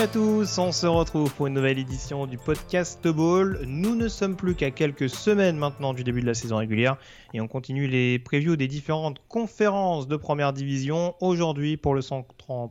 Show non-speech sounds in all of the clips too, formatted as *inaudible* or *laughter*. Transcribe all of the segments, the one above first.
À tous, on se retrouve pour une nouvelle édition du podcast Ball. Nous ne sommes plus qu'à quelques semaines maintenant du début de la saison régulière et on continue les previews des différentes conférences de première division aujourd'hui pour le,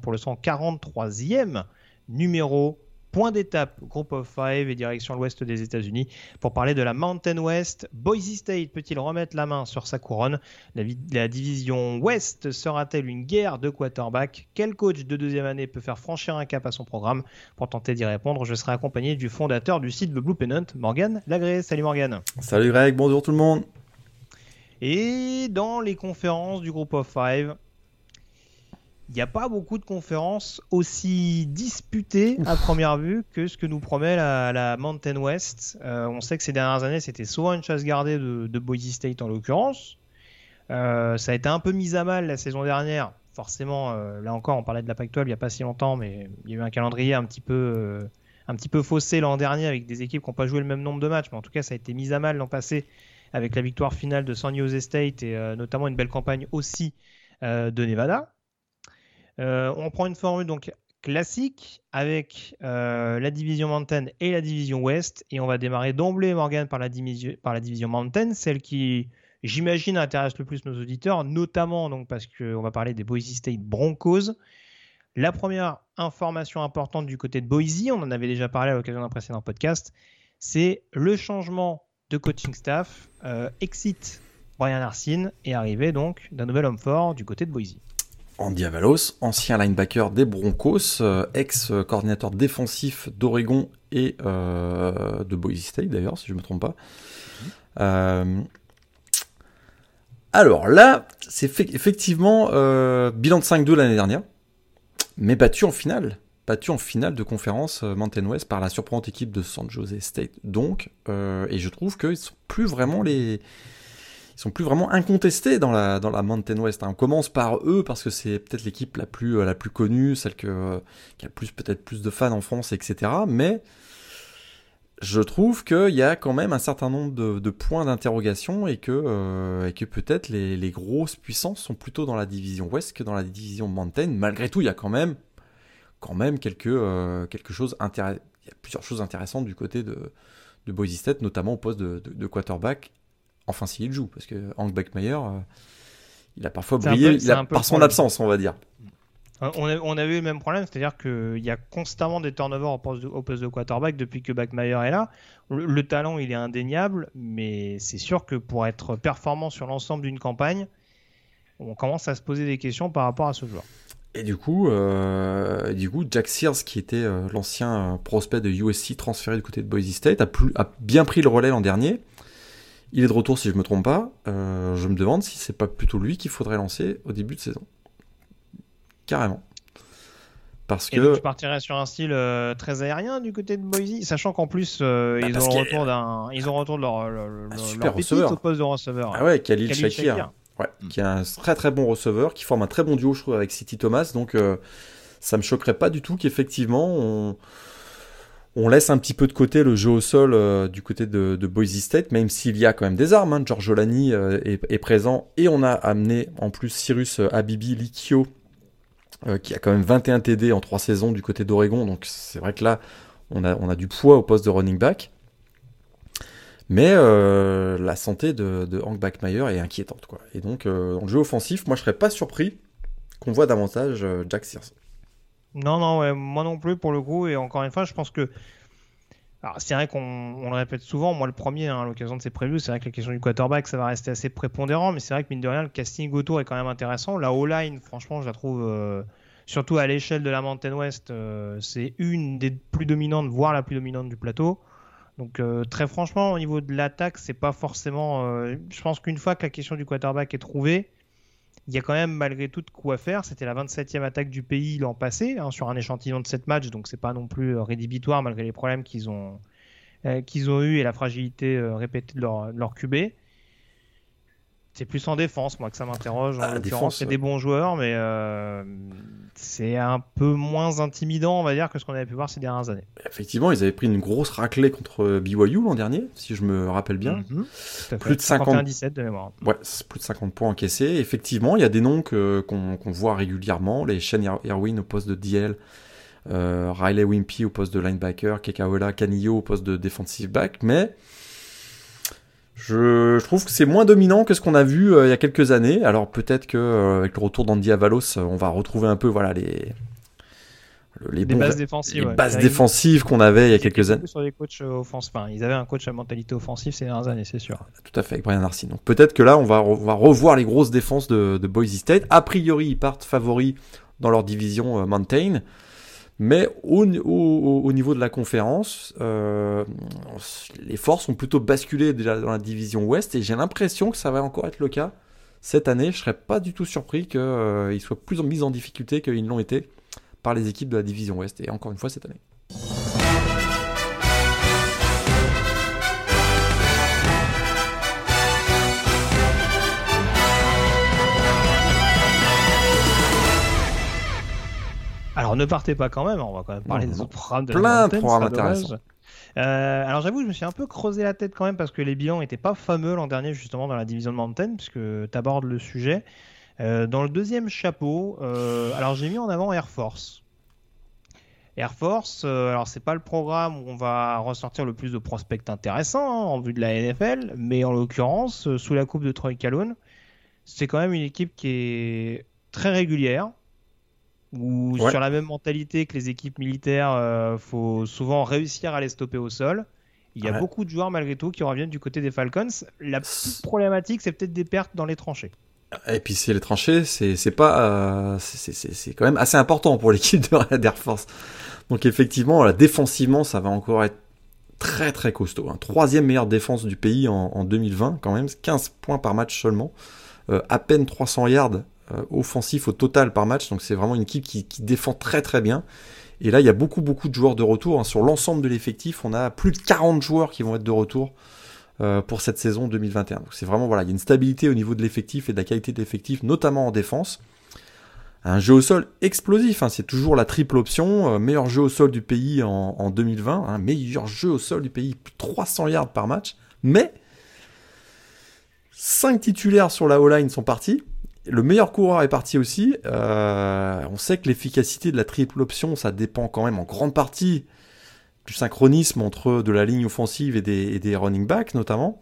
pour le 143e numéro Point d'étape, Group of Five et direction l'ouest des États-Unis pour parler de la Mountain West. Boise State peut-il remettre la main sur sa couronne? La, division Ouest sera-t-elle une guerre de quarterback? Quel coach de deuxième année peut faire franchir un cap à son programme? Pour tenter d'y répondre, je serai accompagné du fondateur du site The Blue Pennant, Morgan Lagré. Salut Morgan. Salut Greg, bonjour tout le monde. Et dans les conférences du Group of Five, il n'y a pas beaucoup de conférences aussi disputées à première vue que ce que nous promet la, Mountain West. Euh, on sait que ces dernières années, c'était souvent une chasse gardée de, de Boise State en l'occurrence. Euh, ça a été un peu mis à mal la saison dernière. Forcément, euh, là encore, on parlait de la Pac-12 il n'y a pas si longtemps, mais il y a eu un calendrier un petit peu, un petit peu faussé l'an dernier avec des équipes qui n'ont pas joué le même nombre de matchs. Mais en tout cas, ça a été mis à mal l'an passé avec la victoire finale de San Jose State et notamment une belle campagne aussi de Nevada. Euh, on prend une formule donc classique avec euh, la division Mountain et la division Ouest. Et on va démarrer d'emblée, Morgan, par la, par la division Mountain, celle qui, j'imagine, intéresse le plus nos auditeurs, notamment donc parce qu'on va parler des Boise State Broncos. La première information importante du côté de Boise, on en avait déjà parlé à l'occasion d'un précédent podcast, c'est le changement de coaching staff. Euh, exit Brian Arsene et arrivé donc d'un nouvel homme fort du côté de Boise. Andy Avalos, ancien linebacker des Broncos, euh, ex-coordinateur défensif d'Oregon et euh, de Boise State d'ailleurs, si je ne me trompe pas. Euh, alors là, c'est effectivement bilan de 5-2 l'année dernière, mais battu en finale. Battu en finale de conférence Mountain West par la surprenante équipe de San Jose State. Donc, et je trouve qu'ils ne sont plus vraiment les, ils sont plus vraiment incontestés dans la, dans la Mountain West. Hein. On commence par eux parce que c'est peut-être l'équipe la plus, euh, la plus connue, celle que, qui a plus, peut-être plus de fans en France, etc. Mais je trouve qu'il y a quand même un certain nombre de, points d'interrogation et que, euh, que peut-être les, les, grosses puissances sont plutôt dans la division Ouest que dans la division Mountain. Malgré tout, il y a quand même, quand même quelque, euh, quelque chose plusieurs choses intéressantes du côté de, de Boise State, notamment au poste de, de quarterback Enfin, s'il joue, parce que Hank Beckmeyer, euh, il a parfois brillé par son absence, on va dire. Euh, on a, on a, eu le même problème, c'est-à-dire qu'il y a constamment des turnovers au poste, de, au poste de quarterback depuis que Beckmeyer est là. Le, talent, il est indéniable, mais c'est sûr que pour être performant sur l'ensemble d'une campagne, on commence à se poser des questions par rapport à ce joueur. Et du coup, euh, du coup Jack Sears, qui était l'ancien prospect de USC transféré du côté de Boise State, a, a bien pris le relais l'an dernier. Il est de retour si je me trompe pas. Euh, je me demande si c'est pas plutôt lui qu'il faudrait lancer au début de saison. Carrément. Parce que... tu partirais sur un style euh, très aérien du côté de Boise, sachant qu'en plus euh, bah, ils, ont retour d'un, ils ont retour de leur, leur, leur receveur. au poste de receveur. Ah ouais, Khalil, Shakir. Ouais, mm. qui est un très très bon receveur, qui forme un très bon duo je trouve avec City Thomas, donc ça me choquerait pas du tout qu'effectivement on on laisse un petit peu de côté le jeu au sol euh, du côté de, Boise State, même s'il y a quand même des armes. Hein. George Olani euh, est, présent et on a amené en plus Cyrus euh, Abibi Likio, qui a quand même 21 TD en 3 saisons du côté d'Oregon. Donc c'est vrai que là, on a, du poids au poste de running back. Mais la santé de, Hank Backmeyer est inquiétante. Et donc, dans le jeu offensif, moi je serais pas surpris qu'on voit davantage Jack Sears. Non, non, moi non plus pour le coup. Et encore une fois, je pense que. c'est vrai qu'on le répète souvent, moi le premier, hein, à l'occasion de ces previews, c'est vrai que la question du quarterback, ça va rester assez prépondérant, mais c'est vrai que mine de rien, le casting autour est quand même intéressant. La O-line, franchement, je la trouve, euh, surtout à l'échelle de la Mountain West, euh, c'est une des plus dominantes, voire la plus dominante du plateau. Donc très franchement, au niveau de l'attaque, c'est pas forcément. je pense qu'une fois que la question du quarterback est trouvée, il y a quand même malgré tout de quoi faire. C'était la 27e attaque du pays l'an passé hein, sur un échantillon de 7 matchs, donc c'est pas non plus rédhibitoire malgré les problèmes qu'ils ont eu et la fragilité répétée de leur, de leur QB. C'est plus en défense, moi, que ça m'interroge. En ah, l'occurrence, c'est des bons joueurs, mais euh, c'est un peu moins intimidant, on va dire, que ce qu'on avait pu voir ces dernières années. Effectivement, ils avaient pris une grosse raclée contre BYU l'an dernier, si je me rappelle bien. Mhm. plus de 50 17 de mémoire. Ouais, plus de 50 points encaissés. Effectivement, il y a des noms qu'on voit régulièrement, les Shane Irwin au poste de DL. Euh, Riley Wimpy au poste de linebacker, Kekaola Canillo au poste de defensive back, mais je, trouve que c'est moins dominant que ce qu'on a vu euh, il y a quelques années. Alors peut-être que euh, avec le retour d'Andy Avalos, euh, on va retrouver un peu voilà les les, bases défensives, les bases défensives qu'on avait il y a quelques années. Sur les coachs offensifs, enfin, ils avaient un coach à mentalité offensive ces dernières années, c'est sûr. Tout à fait, avec Brian Arcy. Donc peut-être que là, on va, revoir les grosses défenses de, de Boise State. A priori, ils partent favoris dans leur division Mountain. Mais au, niveau de la conférence, euh, les forces ont plutôt basculé déjà dans la division Ouest et j'ai l'impression que ça va encore être le cas cette année. Je serais pas du tout surpris qu'ils euh, soient plus mis en difficulté qu'ils l'ont été par les équipes de la division Ouest et encore une fois cette année. Alors ne partez pas quand même, on va quand même parler des autres programmes de Plein de programmes intéressants. Euh, alors j'avoue, je me suis un peu creusé la tête quand même parce que les bilans n'étaient pas fameux l'an dernier justement dans la division de Mountain, puisque tu abordes le sujet. Euh, dans le deuxième chapeau, euh, alors j'ai mis en avant Air Force. Air Force, alors c'est pas le programme où on va ressortir le plus de prospects intéressants hein, en vue de la NFL, mais en l'occurrence, sous la coupe de Troy Calhoun, c'est quand même une équipe qui est très régulière, ou sur la même mentalité que les équipes militaires, il euh, faut souvent réussir à les stopper au sol. Il y a beaucoup de joueurs malgré tout qui reviennent du côté des Falcons. La problématique, c'est peut-être des pertes dans les tranchées. Et puis c'est les tranchées, c'est pas, euh, c'est quand même assez important pour l'équipe de Air Force. Donc effectivement, là, défensivement, ça va encore être très très costaud. Hein. Troisième meilleure défense du pays en, 2020, quand même, 15 points par match seulement, euh, à peine 300 yards offensif au total par match. Donc c'est vraiment une équipe qui, défend très très bien. Et là, il y a beaucoup beaucoup de joueurs de retour. Hein. Sur l'ensemble de l'effectif, on a plus de 40 joueurs qui vont être de retour euh, pour cette saison 2021. Donc c'est vraiment voilà, il y a une stabilité au niveau de l'effectif et de la qualité de l'effectif, notamment en défense. Un jeu au sol explosif, hein. c'est toujours la triple option, euh, meilleur jeu au sol du pays en, 2020, hein. meilleur jeu au sol du pays, plus de 300 yards par match, mais 5 titulaires sur la O-line sont partis, le meilleur coureur est parti aussi. Euh, on sait que l'efficacité de la triple option, ça dépend quand même en grande partie du synchronisme entre de la ligne offensive et des, running backs notamment,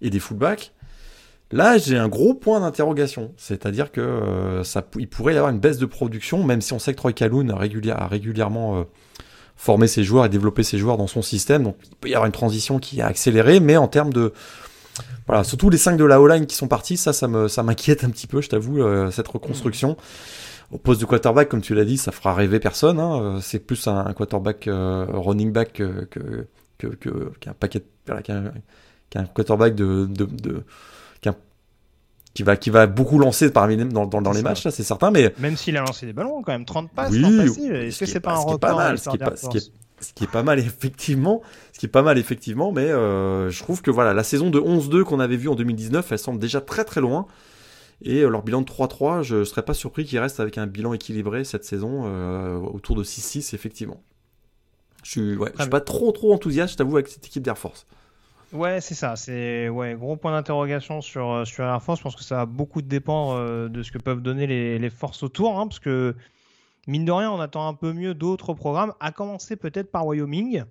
et des fullbacks. Là, j'ai un gros point d'interrogation. C'est-à-dire que euh, ça, pourrait y avoir une baisse de production, même si on sait que Troy Calhoun a, régulièrement euh, formé ses joueurs et développé ses joueurs dans son système. Donc il peut y avoir une transition qui a accéléré, mais en termes de, voilà, surtout les 5 de la O-line qui sont partis, ça, ça me, ça m'inquiète un petit peu, je t'avoue, euh, cette reconstruction. Au poste de quarterback, comme tu l'as dit, ça fera rêver personne. Hein. Euh, c'est plus un, quarterback euh, running back que, que, que, qu'un paquet, qu'un, qu'un quarterback de, de, de qui va qui va beaucoup lancer parmi dans, dans, dans les matchs là c'est certain mais même s'il a lancé des ballons quand même 30 passes oui, est-ce que c'est pas, un record pas mal ce qui est ce qui est, pas mal *laughs* effectivement, ce qui est pas mal effectivement, mais euh, je trouve que voilà, la saison de 11-2 qu'on avait vue en 2019, elle semble déjà très très loin. Et euh, leur bilan de 3-3, je serais pas surpris qu'ils restent avec un bilan équilibré cette saison, euh, autour de 6-6 effectivement. Je suis, ouais, je suis pas trop trop enthousiaste, je t'avoue, avec cette équipe d'Air Force. Ouais, c'est ça. C'est ouais, gros point d'interrogation sur, sur Air Force. Je pense que ça a beaucoup dépendre de ce que peuvent donner les, les forces autour, hein, parce que mine de rien, on attend un peu mieux d'autres programmes, à commencer peut-être par Wyoming.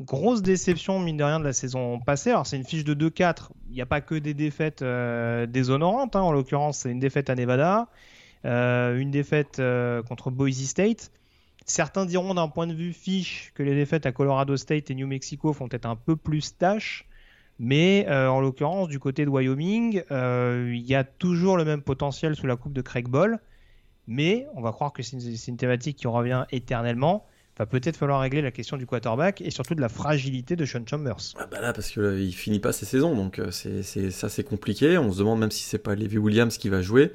Grosse déception, mine de rien, de la saison passée. Alors, c'est une fiche de 2-4. Il n'y a pas que des défaites euh, déshonorantes. Hein. En l'occurrence, c'est une défaite à Nevada, euh, une défaite euh, contre Boise State. Certains diront d'un point de vue fiche que les défaites à Colorado State et New Mexico font peut-être un peu plus tâche. Mais en l'occurrence, du côté de Wyoming, il y a toujours le même potentiel sous la coupe de Craig Ball mais on va croire que c'est une, thématique qui revient éternellement. va peut-être falloir régler la question du quarterback et surtout de la fragilité de Sean Chambers. Ah bah là, parce qu'il il finit pas ses saisons, donc c'est, ça c'est compliqué. On se demande même si c'est pas Levi Williams qui va jouer.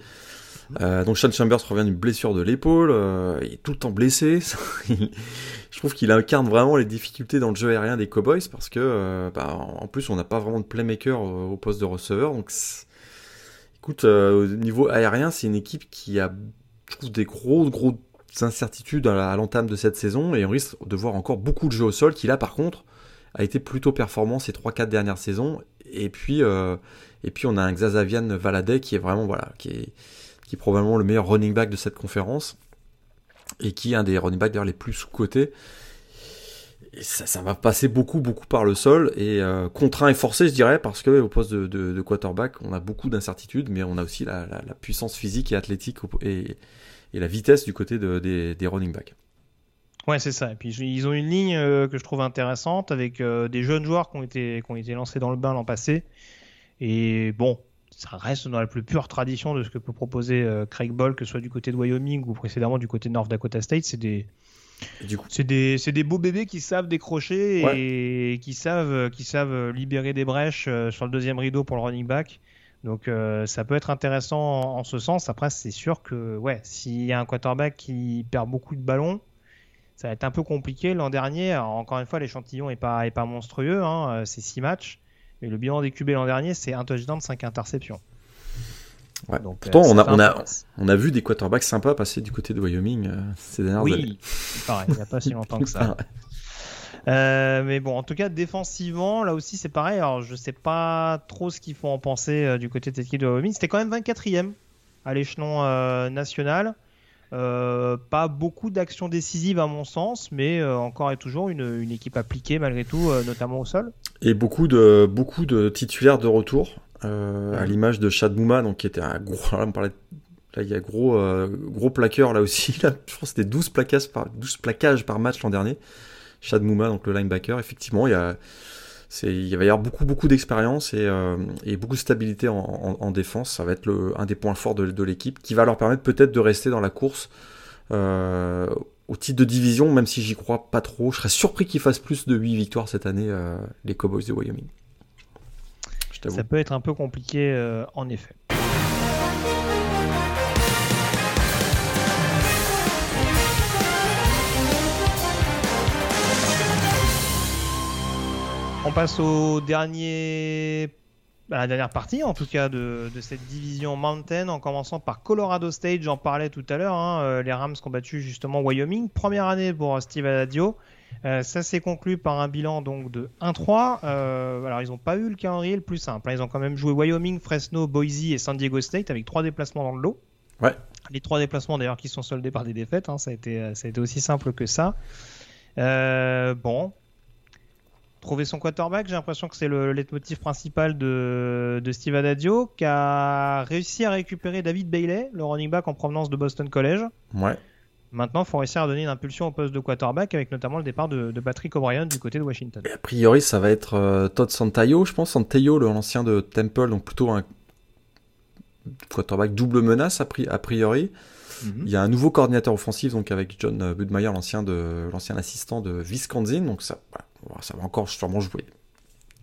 Euh, donc Sean Chambers revient d'une blessure de l'épaule, euh, il est tout le temps blessé. *laughs* je trouve qu'il incarne vraiment les difficultés dans le jeu aérien des Cowboys parce que, euh, bah, en plus, on n'a pas vraiment de playmaker au poste de receveur. Donc, écoute, au niveau aérien, c'est une équipe qui a, je trouve, des gros, gros incertitudes à l'entame de cette saison et on risque de voir encore beaucoup de jeux au sol qui là, par contre, a été plutôt performant ces 3-4 dernières saisons. Et puis, et puis on a un Xazavian Valadez qui est vraiment, voilà, qui est qui est probablement le meilleur running back de cette conférence, et qui est un des running backs d'ailleurs les plus sous-cotés. Ça, va passer beaucoup, beaucoup par le sol, et euh, contraint et forcé, je dirais, parce que au poste de, quarterback, on a beaucoup d'incertitudes, mais on a aussi la, puissance physique et athlétique et, la vitesse du côté des, running backs. Ouais, c'est ça. Et puis ils ont une ligne euh, que je trouve intéressante avec euh, des jeunes joueurs qui ont été qui ont été lancés dans le bain l'an passé. Et bon, ça reste dans la plus pure tradition de ce que peut proposer Craig Ball, que ce soit du côté de Wyoming ou précédemment du côté de North Dakota State. C'est des, c'est des, des, beaux bébés qui savent décrocher et qui savent, qui savent libérer des brèches euh, sur le deuxième rideau pour le running back. Donc euh, ça peut être intéressant en, ce sens. Après, c'est sûr que ouais, s'il y a un quarterback qui perd beaucoup de ballons, ça va être un peu compliqué. L'an dernier, encore une fois, l'échantillon n'est pas, est pas monstrueux. Hein, c'est six matchs. Et le bilan des QB l'an dernier, c'est un touchdown, 5 interceptions. Ouais. Donc, Pourtant, euh, on, a, on, a, on a vu des quarterbacks sympas passer du côté de Wyoming euh, ces dernières oui, années. Oui, pareil, il n'y a pas si *laughs* longtemps que ça. Euh, mais bon, en tout cas, défensivement, là aussi, c'est pareil. Alors, je sais pas trop ce qu'il faut en penser du côté de cette équipe de Wyoming. C'était quand même 24e à l'échelon national. Pas beaucoup d'actions décisives à mon sens, mais encore et toujours une, équipe appliquée malgré tout, notamment au sol. Et beaucoup de, beaucoup de titulaires de retour, à l'image de Chad Mouma, qui était un gros. *laughs* A gros, gros plaqueur là aussi. Je pense que c'était 12 plaquages par, 12 plaquages par match l'an dernier. Chad Mouma, donc le linebacker, effectivement, il a il va y avoir beaucoup, beaucoup d'expérience et, euh, beaucoup de stabilité en, défense. Ça va être un des points forts de, l'équipe qui va leur permettre peut-être de rester dans la course euh, au titre de division, même si j'y crois pas trop. Je serais surpris qu'ils fassent plus de 8 victoires cette année, euh, les Cowboys de Wyoming. Ça peut être un peu compliqué en effet. On passe au dernier, à la dernière partie, en tout cas, de, cette division Mountain, en commençant par Colorado State. J'en parlais tout à l'heure. Hein, euh, les Rams ont battu justement Wyoming. Première année pour Steve Adadio. Euh, ça s'est conclu par un bilan donc de 1-3. Euh, alors ils n'ont pas eu le calendrier le plus simple. Hein. Ils ont quand même joué Wyoming, Fresno, Boise et San Diego State avec trois déplacements dans le lot. Ouais. Les trois déplacements d'ailleurs qui sont soldés par des défaites. Hein. ça, a été, ça a été aussi simple que ça. bon, trouver son quarterback. J'ai l'impression que c'est le leitmotiv principal de, Steve Adadio, qui a réussi à récupérer David Bailey, le running back en provenance de Boston College. Ouais. Maintenant, il faut réussir à donner une impulsion au poste de quarterback, avec notamment le départ de, Patrick O'Brien du côté de Washington. a priori, ça va être euh, Todd Santayo, je pense. Santayo, l'ancien de Temple, donc plutôt un quarterback double menace, a, priori. Mhm. Il y a un nouveau coordinateur offensif, donc avec John Budmeyer, l'ancien de l'ancien assistant de Wisconsin. Donc ça, ça va encore sûrement jouer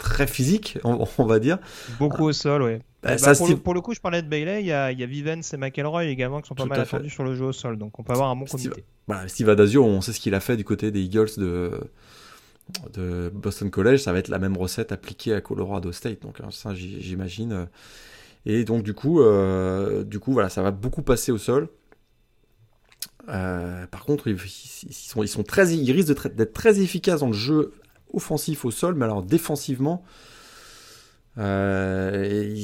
très physique, on, va dire. Beaucoup au sol, oui. Bah, bah, pour, le, coup, je parlais de Bailey, il y a, il y a Vivens et McElroy également qui sont pas mal attendus sur le jeu au sol, donc on peut avoir un bon comité. Steve, Steve Adazio, on sait ce qu'il a fait du côté des Eagles de, de Boston College, ça va être la même recette appliquée à Colorado State, donc hein, ça j'imagine. Et donc du coup, euh, du coup, voilà, ça va beaucoup passer au sol. Euh, par contre, ils, sont, ils, sont très, ils risquent d'être très efficaces dans le jeu offensif au sol, mais alors défensivement, euh,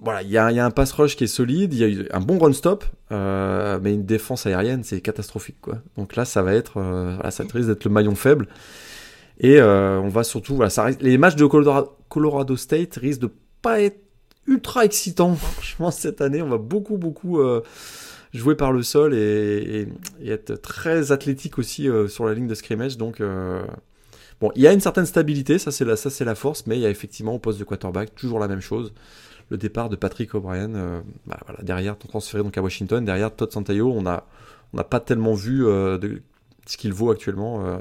voilà, il y, a, un pass rush qui est solide, il y a un bon run stop, euh, mais une défense aérienne c'est catastrophique quoi. Donc là, ça va être, euh, ça risque d'être le maillon faible. Et on va surtout, voilà, ça, les matchs de Colorado, State risquent de pas être ultra excitants. *laughs* Franchement, cette année, on va beaucoup beaucoup jouer par le sol et, et être très athlétique aussi sur la ligne de scrimmage. Donc Bon, il y a une certaine stabilité, ça c'est la, force, mais il y a effectivement au poste de quarterback toujours la même chose. Le départ de Patrick O'Brien, euh, bah, voilà, derrière transféré donc à Washington, derrière Todd Santayo, on n'a pas tellement vu euh, ce qu'il vaut actuellement.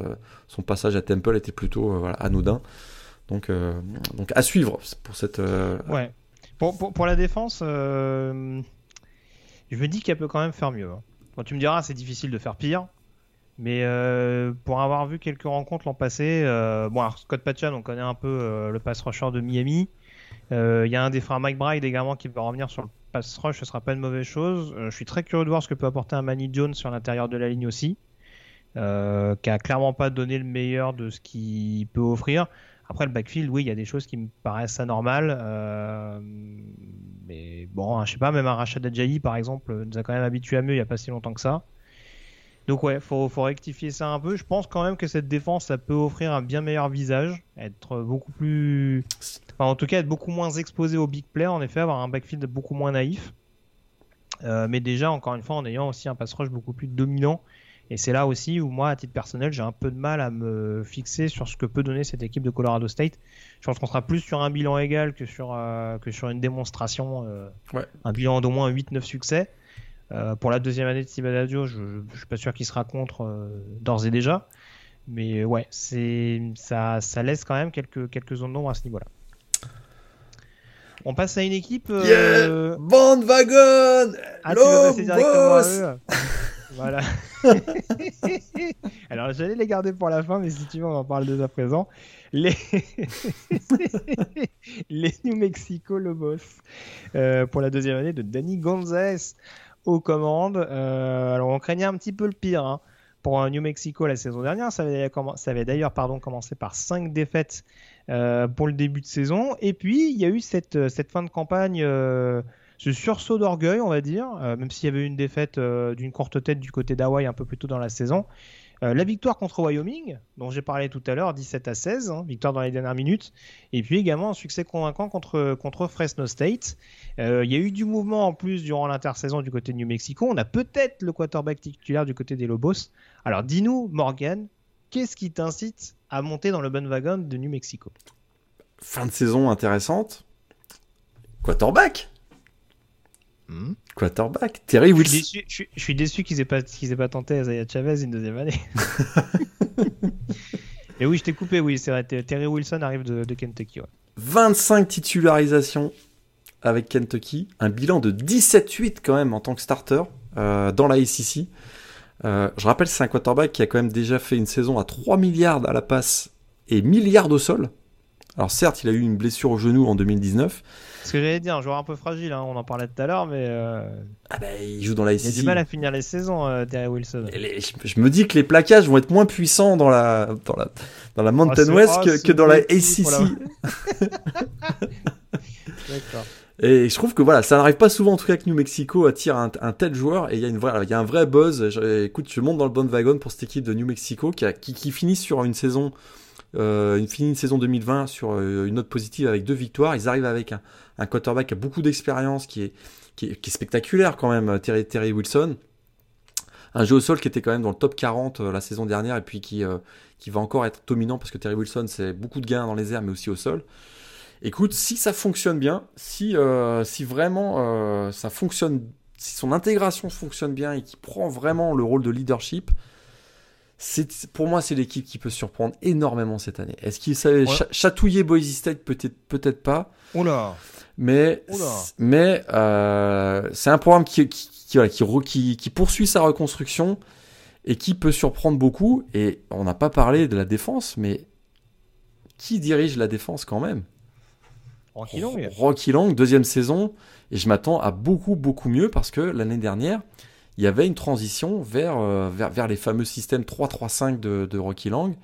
son passage à Temple était plutôt anodin. Donc, à suivre pour cette. Ouais. Pour, la défense, je me dis qu'elle peut quand même faire mieux. Hein. tu me diras, c'est difficile de faire pire. Mais euh, pour avoir vu quelques rencontres l'an passé, euh, bon, alors Scott Patchan, on connaît un peu euh, le pass rusher de Miami. Il y a un des frères Mike Bride également qui va revenir sur le pass rush, ce sera pas une mauvaise chose. je suis très curieux de voir ce que peut apporter un Manny Jones sur l'intérieur de la ligne aussi, qui a clairement pas donné le meilleur de ce qu'il peut offrir. Après le backfield, oui, il y a des choses qui me paraissent anormales. mais bon, je sais pas, même un Rachad Adjayi par exemple nous a quand même habitué à mieux il y a pas si longtemps que ça. Donc ouais, faut, faut rectifier ça un peu. Je pense quand même que cette défense, ça peut offrir un bien meilleur visage, être beaucoup plus, enfin, en tout cas être beaucoup moins exposé aux big plays. En effet, avoir un backfield beaucoup moins naïf. Euh, mais déjà, encore une fois, en ayant aussi un pass rush beaucoup plus dominant. Et c'est là aussi où moi, à titre personnel, j'ai un peu de mal à me fixer sur ce que peut donner cette équipe de Colorado State. Je pense qu'on sera plus sur un bilan égal que sur, euh, que sur une démonstration. Euh, un bilan d'au moins 8-9 succès. Euh, pour la deuxième année de Adagio, je, ne suis pas sûr qu'il sera contre euh, d'ores et déjà. Mais ouais, c'est ça, ça laisse quand même quelques, quelques zones d'ombre à ce niveau-là. On passe à une équipe. Euh... Bandwagon Ah, tu passer directement à eux *laughs* Voilà. Alors j'allais les garder pour la fin, mais si tu veux, on en parle dès à présent. Les, *laughs* les New Mexico Lobos euh, pour la deuxième année de Danny Gonzalez aux commandes. Euh, alors on craignait un petit peu le pire hein. pour New Mexico la saison dernière. Ça avait, d'ailleurs pardon, commencé par 5 défaites euh, pour le début de saison. Et puis il y a eu cette, cette fin de campagne, euh, ce sursaut d'orgueil on va dire, même s'il y avait eu une défaite d'une courte tête du côté d'Hawaï un peu plus tôt dans la saison. Euh, la victoire contre Wyoming, dont j'ai parlé tout à l'heure, 17 à 16, hein, victoire dans les dernières minutes. Et puis également un succès convaincant contre, Fresno State. Euh, il y a eu du mouvement en plus durant l'intersaison du côté de New Mexico. On a peut-être le quarterback titulaire du côté des Lobos. Alors dis-nous, Morgan, qu'est-ce qui t'incite à monter dans le bon wagon de New Mexico? Fin de saison intéressante. Quarterback Hmm. Quarterback, Terry Wilson. Je suis déçu, qu'ils aient pas aient pas tenté Isaiah Chavez une deuxième année. *laughs* Et oui, je t'ai coupé, oui, c'est vrai. Terry Wilson arrive de, Kentucky. 25 titularisations avec Kentucky, un bilan de 17-8 quand même en tant que starter euh, dans la SEC. Euh, je rappelle, c'est un quarterback qui a quand même déjà fait une saison à 3 milliards à la passe et milliards au sol. Alors certes, il a eu une blessure au genou en 2019. Ce que j'allais dire, un joueur un peu fragile, hein, on en parlait tout à l'heure, mais... Euh, ah bah, il joue dans la Il a du mal à finir les saisons, euh, Terry Wilson. je, me dis que les plaquages vont être moins puissants dans la, dans la, dans la Mountain ah, West que, que, dans la ACC. *laughs* D'accord. Et je trouve que voilà, ça n'arrive pas souvent en tout cas que New Mexico attire un, tel joueur et il y a une vraie, il y a un vrai buzz. écoute, je monte dans le bon wagon pour cette équipe de New Mexico qui, a, qui, qui finit sur une saison euh, une finie saison 2020 sur euh, une note positive avec deux victoires. Ils arrivent avec un, quarterback qui a beaucoup d'expérience, qui est, qui, est, spectaculaire quand même, Terry, Terry, Wilson. Un jeu au sol qui était quand même dans le top 40 euh, la saison dernière et puis qui, qui va encore être dominant parce que Terry Wilson, c'est beaucoup de gains dans les airs mais aussi au sol. Écoute, si ça fonctionne bien, si, si vraiment ça fonctionne, si son intégration fonctionne bien et qu'il prend vraiment le rôle de leadership, pour moi, c'est l'équipe qui peut surprendre énormément cette année. Est-ce qu'il savait chatouiller Boise State? Peut-être, peut-être pas. Oula. Mais, mais euh, c'est un programme qui, qui, qui, poursuit sa reconstruction et qui peut surprendre beaucoup. Et on n'a pas parlé de la défense, mais qui dirige la défense quand même? Rocky Long. Rocky Long, deuxième saison. Et je m'attends à beaucoup, beaucoup mieux parce que l'année dernière, il y avait une transition vers, euh, vers, les fameux systèmes 3-3-5 de, de, Rocky Lang.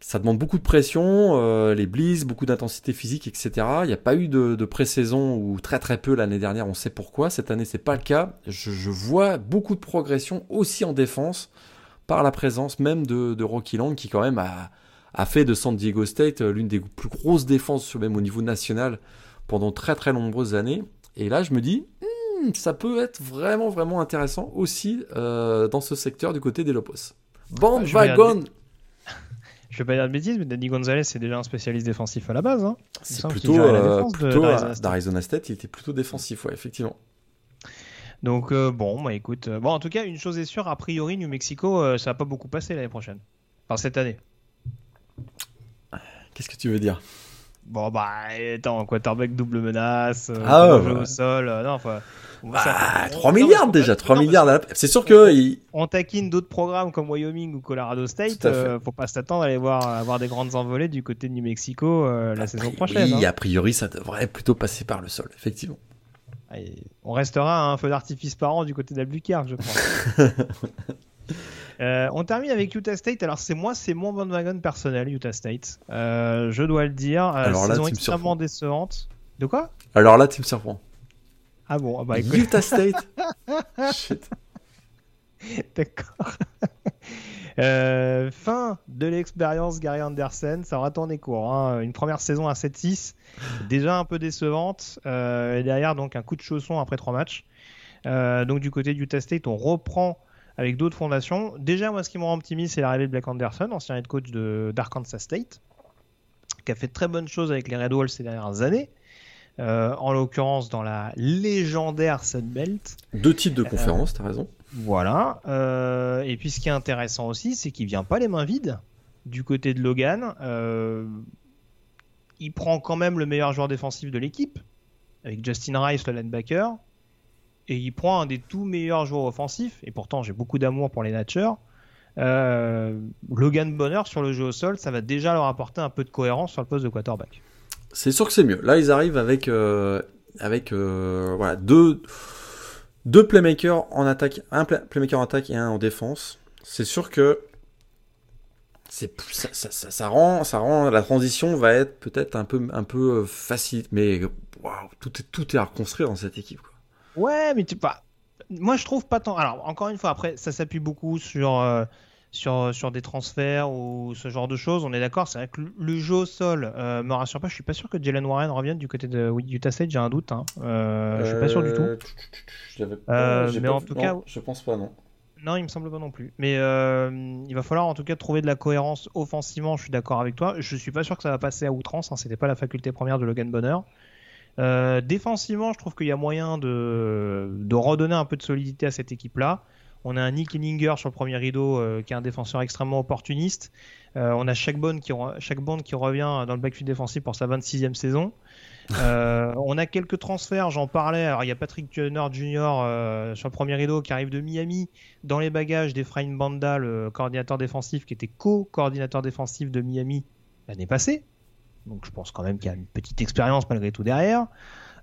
Ça demande beaucoup de pression, euh, les blitz, beaucoup d'intensité physique, etc. Il n'y a pas eu de, pré-saison ou très très peu l'année dernière, on sait pourquoi. Cette année, c'est pas le cas. Je, vois beaucoup de progression aussi en défense par la présence même de, de Rocky Lang qui quand même a, a fait de San Diego State euh, l'une des plus grosses défenses même au niveau national pendant très très nombreuses années. Et là, je me dis, Hmm, ça peut être vraiment, vraiment intéressant aussi euh, dans ce secteur du côté des Lopos. Bandwagon *laughs* je vais pas dire de bêtises, mais Danny Gonzalez, c'est déjà un spécialiste défensif à la base. Hein. C'est plutôt, euh, plutôt d'Arizona State. il était plutôt défensif, ouais, effectivement. Donc bon, bah écoute, bon en tout cas une chose est sûre, a priori New Mexico, ça va pas beaucoup passer l'année prochaine, enfin cette année. Qu'est-ce que tu veux dire? Bon, bah, attends, quarterback double menace, euh, ah ouais, au sol, euh, non, enfin. Bah, 3 milliards déjà, 3 milliards. C'est sûr que. On, taquine d'autres programmes comme Wyoming ou Colorado State. Euh, faut pas s'attendre à aller voir avoir des grandes envolées du côté de New Mexico la saison prochaine. Oui, hein. a priori, ça devrait plutôt passer par le sol, effectivement. on restera à un feu d'artifice par an du côté d'Albuquerque, je pense. *laughs* Euh, on termine avec Utah State. Alors c'est moi, c'est mon bandwagon personnel, Utah State. Euh, je dois le dire. Euh, Alors là, saison extrêmement décevante. De quoi? Alors là, tu me surprends. Ah bon, ah bah, Utah State. *laughs* D'accord. *laughs* fin de l'expérience Gary Anderson, ça aura tourné court. Hein. Une première saison à 7-6, déjà un peu décevante. et derrière, donc un coup de chausson après trois matchs. donc du côté Utah State, on reprend avec d'autres fondations. Déjà, moi, ce qui me rend optimiste, c'est l'arrivée de Black Anderson, ancien head coach d'Arkansas State, qui a fait très bonnes choses avec les Red Wolves ces dernières années. Euh, en l'occurrence dans la légendaire Sun Belt. Deux types de conférences, tu as raison. Voilà. Euh, et puis ce qui est intéressant aussi, c'est qu'il vient pas les mains vides du côté de Logan. Euh, il prend quand même le meilleur joueur défensif de l'équipe, avec Justin Rice, le linebacker et il prend un des tout meilleurs joueurs offensifs, et pourtant j'ai beaucoup d'amour pour les Natchers. Euh, Logan Bonner sur le jeu au sol, ça va déjà leur apporter un peu de cohérence sur le poste de quarterback. C'est sûr que c'est mieux. Là, ils arrivent avec, euh, avec euh, voilà, deux, deux playmakers en attaque, un playmaker en attaque et un en défense. C'est sûr que c'est ça, ça, ça, rend ça rend la transition va être peut-être un peu un peu facile mais tout est tout est à reconstruire dans cette équipe Ouais, mais tu pas. Moi, je trouve pas tant. Alors, encore une fois, après, ça s'appuie beaucoup sur, euh, sur, sur des transferts ou ce genre de choses. On est d'accord. C'est vrai que le jeu au sol euh, me rassure pas. Je suis pas sûr que Jalen Warren revienne du côté de Utah State. J'ai un doute. Hein. Euh, je suis pas sûr du tout. Euh, mais en tout cas, je pense pas non. Non, il me semble pas non plus. Mais il va falloir en tout cas trouver de la cohérence offensivement. Je suis d'accord avec toi. Je suis pas sûr que ça va passer à outrance. Hein. C'était pas la faculté première de Logan Bonner. Euh, défensivement, je trouve qu'il y a moyen de, redonner un peu de solidité à cette équipe-là. On a un Nick Inninger sur le premier rideau euh, qui est un défenseur extrêmement opportuniste. Euh, on a chaque bande qui, qui revient dans le backfield défensif pour sa 26e saison. on a quelques transferts, j'en parlais. Alors il y a Patrick Turner Jr. sur le premier rideau qui arrive de Miami dans les bagages d'Efrain Banda, le coordinateur défensif qui était co-coordinateur défensif de Miami l'année passée. Donc je pense quand même qu'il y a une petite expérience malgré tout derrière.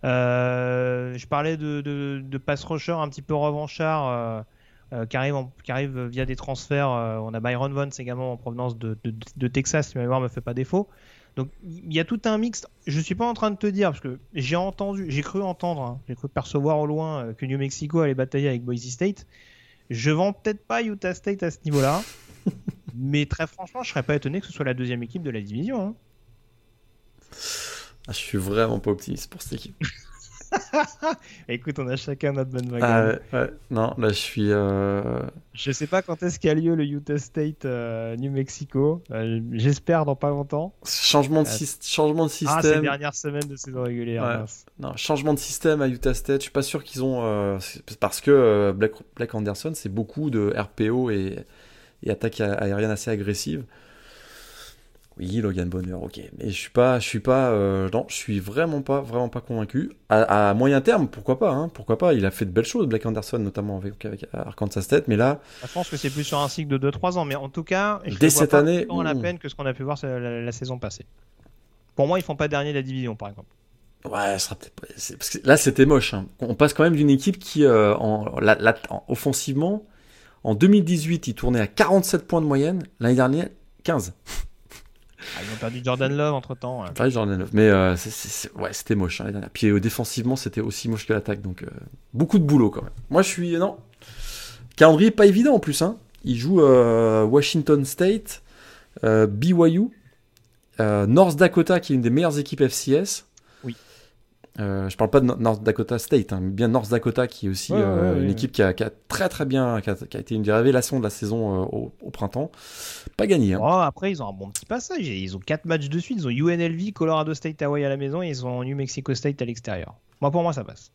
Euh, je parlais de, de, pass rusher un petit peu revanchard euh, euh, qui, arrive qui, arrive via des transferts. on a Byron Vance également en provenance de, de Texas, si ma mémoire me fait pas défaut. Donc il y a tout un mix. Je suis pas en train de te dire parce que j'ai entendu, j'ai cru entendre, hein, j'ai cru percevoir au loin que New Mexico allait batailler avec Boise State. Je vends peut-être pas Utah State à ce niveau-là, *laughs* mais très franchement, je serais pas étonné que ce soit la deuxième équipe de la division. Hein. Ah, je suis vraiment pas optimiste pour cette équipe. *laughs* Écoute, on a chacun notre bonne ah, Non, là je suis. Euh... Je sais pas quand est-ce qu'a lieu le Utah State euh, New Mexico. Euh, j'espère dans pas longtemps. Changement de, changement de système. Ah, ces dernières semaines de saison régulière. Non, changement de système à Utah State. Je suis pas sûr qu'ils ont. Euh, parce que Black, Black Anderson, c'est beaucoup de RPO et, et attaque aérienne assez agressive. Oui, Logan Bonner, ok. Mais je suis pas, je suis pas, euh, non, je suis vraiment pas, vraiment pas convaincu. À, moyen terme, pourquoi pas, hein, pourquoi pas. Il a fait de belles choses, Black Anderson, notamment avec, avec Arkansas State, mais là. Je pense que c'est plus sur un cycle de 2-3 ans, mais en tout cas, je dès cette année, tant la peine que ce qu'on a pu voir la, saison passée. Pour moi, ils font pas dernier de la division, par exemple. Ouais, sera parce que là, c'était moche. Hein. On passe quand même d'une équipe qui, euh, en, offensivement, en 2018, il tournait à 47 points de moyenne. L'année dernière, 15. Ah, ils ont perdu Jordan Love entre temps. Jordan Love, mais euh, ouais, c'était moche. Hein, Puis euh, défensivement, c'était aussi moche que l'attaque, donc euh, beaucoup de boulot quand même. Moi, je suis non. Calendrier pas évident en plus. Hein. Il joue Washington State, BYU, North Dakota, qui est une des meilleures équipes FCS. Euh, je parle pas de North Dakota State, hein, mais bien North Dakota qui est aussi euh, une équipe qui a, très très bien, qui a, été une des révélations de la saison euh, au, printemps. Pas gagné. Hein. Oh, après, ils ont un bon petit passage. Ils ont quatre matchs de suite. Ils ont UNLV, Colorado State, Hawaii à la maison et ils ont New Mexico State à l'extérieur. Moi, pour moi, ça passe.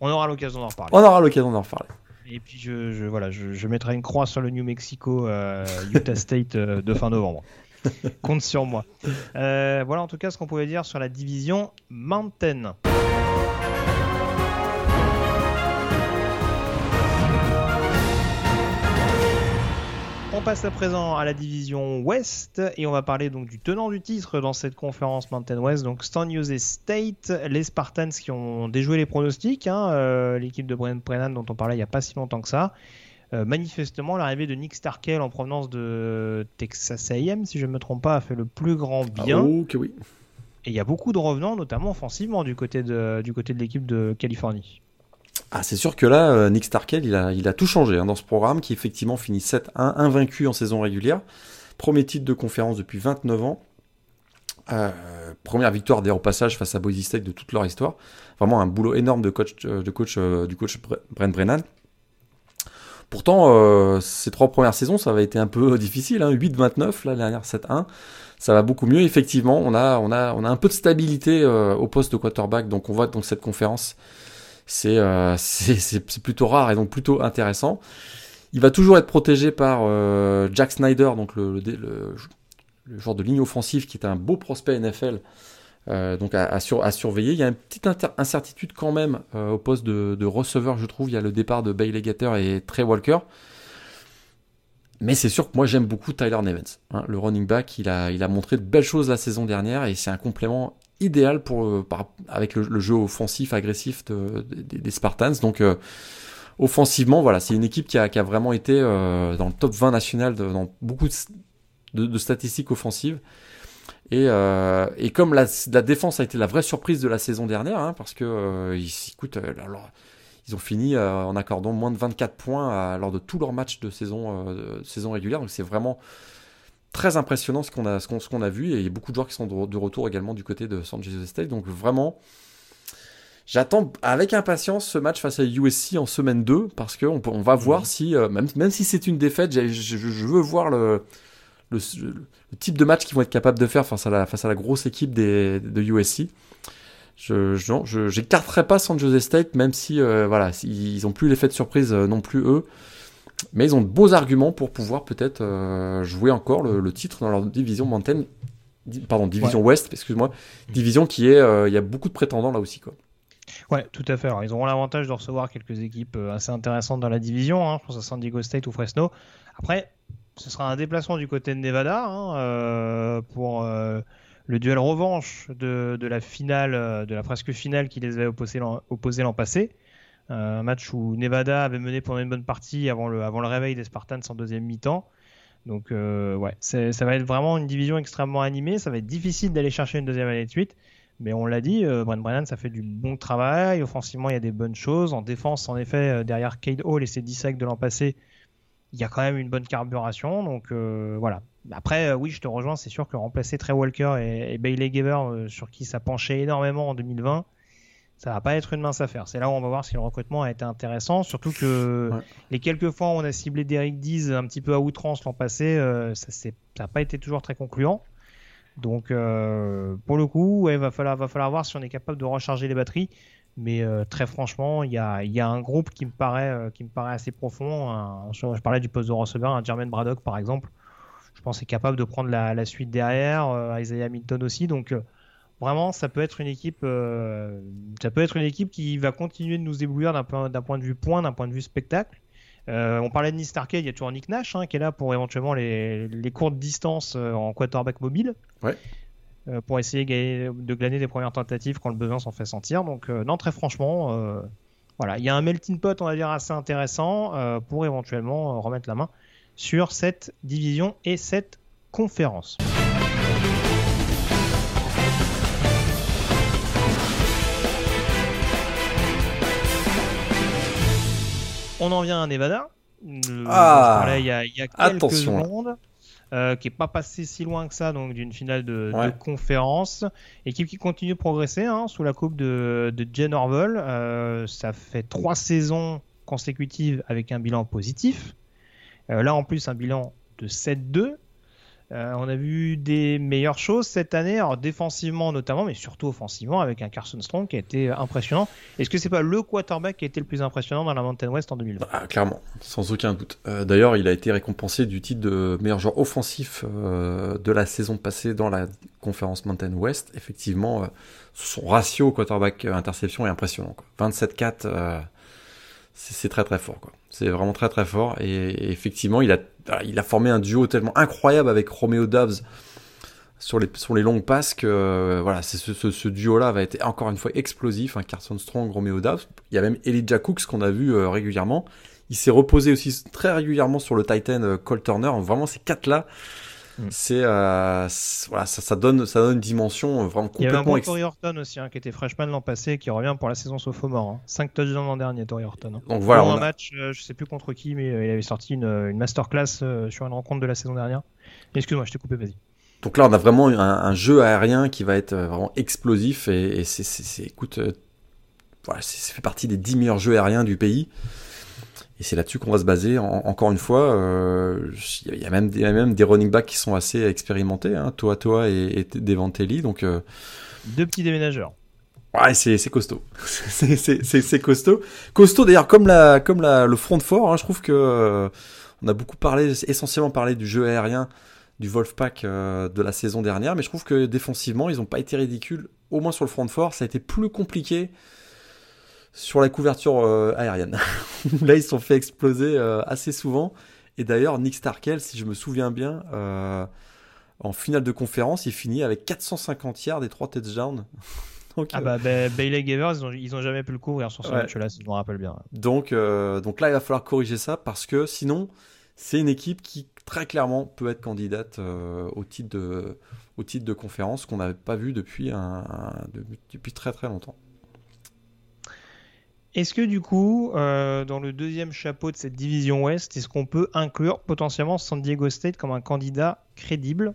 On aura l'occasion d'en reparler. On aura l'occasion d'en reparler. Et puis je, voilà, je, mettrai une croix sur le New Mexico euh, Utah State de fin novembre. *laughs* Compte sur moi. Euh, voilà en tout cas ce qu'on pouvait dire sur la division Mountain. On passe à présent à la division Ouest et on va parler donc du tenant du titre dans cette conférence Mountain West, donc Stan Jose State, les Spartans qui ont déjoué les pronostics, hein, euh, l'équipe de Brennan dont on parlait il n'y a pas si longtemps que ça. Euh, manifestement, l'arrivée de Nick Starkel en provenance de Texas A&M, si je ne me trompe pas, a fait le plus grand bien. Ah, oh, que oui. Et il y a beaucoup de revenants, notamment offensivement, du côté de, du côté de l'équipe de Californie. Ah, c'est sûr que là, euh, Nick Starkel, il a, il a tout changé hein, dans ce programme qui effectivement finit 7-1, invaincu en saison régulière. Premier titre de conférence depuis 29 ans. Euh, première victoire d'ailleurs au passage face à Boise State de toute leur histoire. Vraiment un boulot énorme de coach, de coach du coach Brent Brennan. Pourtant, ces trois premières saisons, ça avait été un peu *laughs* difficile. Hein, 8-29, la dernière 7-1. Ça va beaucoup mieux. Effectivement, on a, un peu de stabilité au poste de quarterback. Donc on voit donc cette conférence euh, *laughs* c'est plutôt rare et donc plutôt intéressant. Il va toujours être protégé par euh, Jack Snyder, donc le, le, genre de ligne offensive qui est un beau prospect NFL. Euh, donc à, surveiller. Il y a une petite incertitude quand même au poste de, receveur, je trouve. Il y a le départ de Bailey Gatter et Trey Walker. Mais c'est sûr que moi j'aime beaucoup Tyler Nevens. Hein. le running back, il a, montré de belles choses la saison dernière et c'est un complément idéal pour, euh, avec le, jeu offensif, agressif des Spartans. Donc, euh, offensivement, voilà, c'est une équipe qui a, vraiment été euh, dans le top 20 national dans beaucoup de, statistiques offensives. Et, comme la, défense a été la vraie surprise de la saison dernière, hein, parce que ils, ils ont fini en accordant moins de 24 points lors de tous leurs matchs de saison, de saison régulière. Donc c'est vraiment très impressionnant ce qu'on a, ce qu'on, a vu. Et il y a beaucoup de joueurs qui sont de, retour également du côté de San Jose State. Donc vraiment, j'attends avec impatience ce match face à USC en semaine 2 parce qu'on on va voir si, euh, même, même si c'est une défaite, je, je, veux voir le, le, type de match qu'ils vont être capables de faire face à la, face à la grosse équipe des, de USC. Je n'écarterai pas San Jose State, même si euh, voilà, ils n'ont plus l'effet de surprise euh, non plus eux. Mais ils ont de beaux arguments pour pouvoir peut-être euh, jouer encore le, titre dans leur division Mountain, pardon, division Ouest, excuse-moi, division qui est, il y a beaucoup de prétendants là aussi quoi. Ouais, tout à fait. Alors, ils auront l'avantage de recevoir quelques équipes assez intéressantes dans la division. Hein. je pense à San Diego State ou Fresno. Après, ce sera un déplacement du côté de Nevada hein, pour le duel revanche de, la finale, de la presque finale qui les avait opposés l'an passé. Euh, un match où Nevada avait mené pendant une bonne partie avant le, réveil des Spartans en deuxième mi-temps. Donc euh, ouais, ça va être vraiment une division extrêmement animée. Ça va être difficile d'aller chercher une deuxième année de suite. Mais on l'a dit, euh, Brent Brennan, ça fait du bon travail. Offensivement, il y a des bonnes choses. En défense, en effet, derrière Cade Hall et ses 10 sacs de l'an passé, il y a quand même une bonne carburation. Donc voilà. Après, oui, je te rejoins. C'est sûr que remplacer Trey Walker et, et Bailey Gaver, sur qui ça penchait énormément en 2020, ça va pas être une mince affaire. C'est là où on va voir si le recrutement a été intéressant, surtout que les quelques fois où on a ciblé Derek Dees un petit peu à outrance l'an passé, euh, ça n'a pas été toujours très concluant. Donc euh, pour le coup, il va, falloir, va falloir voir si on est capable de recharger les batteries. Mais euh, très franchement, il y a, un groupe qui me paraît, paraît assez profond. je, parlais du poste de receveur, un Jermaine Braddock par exemple. Je pense est capable de prendre la, suite derrière. Isaiah Milton aussi. Donc vraiment, ça peut être une équipe, euh, ça peut être une équipe qui va continuer de nous éblouir d'un point, de vue point, d'un point de vue spectacle. Euh, on parlait de Nick Arcade, il y a toujours Nick Nash hein, qui est là pour éventuellement les, courtes distances euh, en quarterback mobile. Pour essayer de glaner des premières tentatives quand le besoin s'en fait sentir. Donc, non, très franchement, voilà, il y a un melting pot, on va dire, assez intéressant pour éventuellement remettre la main sur cette division et cette conférence. On en vient à Nevada. ah, il y a, quelques secondes. Euh, qui est pas passé si loin que ça donc d'une finale de, conférence. Équipe qui continue de progresser hein, sous la coupe de, de Jen Orwell. Euh, ça fait trois saisons consécutives avec un bilan positif. Euh, là en plus un bilan de 7-2. Euh, on a vu des meilleures choses cette année, défensivement notamment, mais surtout offensivement, avec un Carson Strong qui a été impressionnant. Est-ce que c'est pas le quarterback qui a été le plus impressionnant dans la Mountain West en 2020 ah, Clairement, sans aucun doute. Euh, d'ailleurs, il a été récompensé du titre de meilleur joueur offensif euh, de la saison passée dans la conférence Mountain West. Effectivement, son ratio quarterback-interception est impressionnant. 27-4 c'est très très fort. C'est vraiment très très fort. Et, effectivement, il a, il a formé un duo tellement incroyable avec Romeo Dobbs sur les, sur les longues passes que euh, voilà, ce, ce, ce duo-là va être encore une fois explosif. Un Carson Strong, Romeo Dobbs. Il y a même Elijah Cooks qu'on a vu euh, régulièrement. Il s'est reposé aussi très régulièrement sur le Titan euh, Cole Turner. Vraiment, ces quatre-là, Mm. C'est euh, voilà, ça, ça, donne ça donne une dimension vraiment complètement. Il y avait un bon Tory Horton aussi, hein, qui était freshman l'an passé, qui revient pour la saison sophomore. Hein. 5 touchdowns l'an dernier, Tory Horton. Hein. Donc voilà, un match, euh, je sais plus contre qui, mais euh, il avait sorti une, une masterclass euh, sur une rencontre de la saison dernière. Excuse-moi, je t'ai coupé, vas-y. Donc là, on a vraiment un, un, jeu aérien qui va être vraiment explosif et, et c'est, écoute, voilà, ça fait partie des 10 meilleurs jeux aériens du pays. Et c'est là-dessus qu'on va se baser. encore une fois, euh, il y, a même, y a même des running backs qui sont assez expérimentés, hein, Toa Toa et, et Devantelli. Donc, euh, Deux petits déménageurs. Ouais, c'est, c'est costaud. *laughs* c'est, c'est, c'est, costaud. Costaud d'ailleurs, comme, la, comme la, le front fort, hein, je trouve que euh, on a beaucoup parlé, essentiellement parlé du jeu aérien du Wolfpack euh, de la saison dernière, mais je trouve que défensivement, ils n'ont pas été ridicules. Au moins sur le front fort, ça a été plus compliqué sur la couverture euh, aérienne. *laughs* Là, ils se sont fait exploser euh, assez souvent. Et d'ailleurs, Nick Starkel, si je me souviens bien, euh, en finale de conférence, il finit avec 450 yards et 3 touchdowns. *laughs* donc, ah bah, Bailey Gavers, ils ont, jamais pu le couvrir sur ce match-là, si je me rappelle bien. Donc, donc là, il va falloir corriger ça parce que sinon, c'est une équipe qui très clairement peut être candidate au, titre de, au titre de conférence qu'on n'avait pas vu depuis, un, depuis très très longtemps. Est-ce que du coup, euh, dans le deuxième chapeau de cette division Ouest, est-ce qu'on peut inclure potentiellement San Diego State comme un candidat crédible?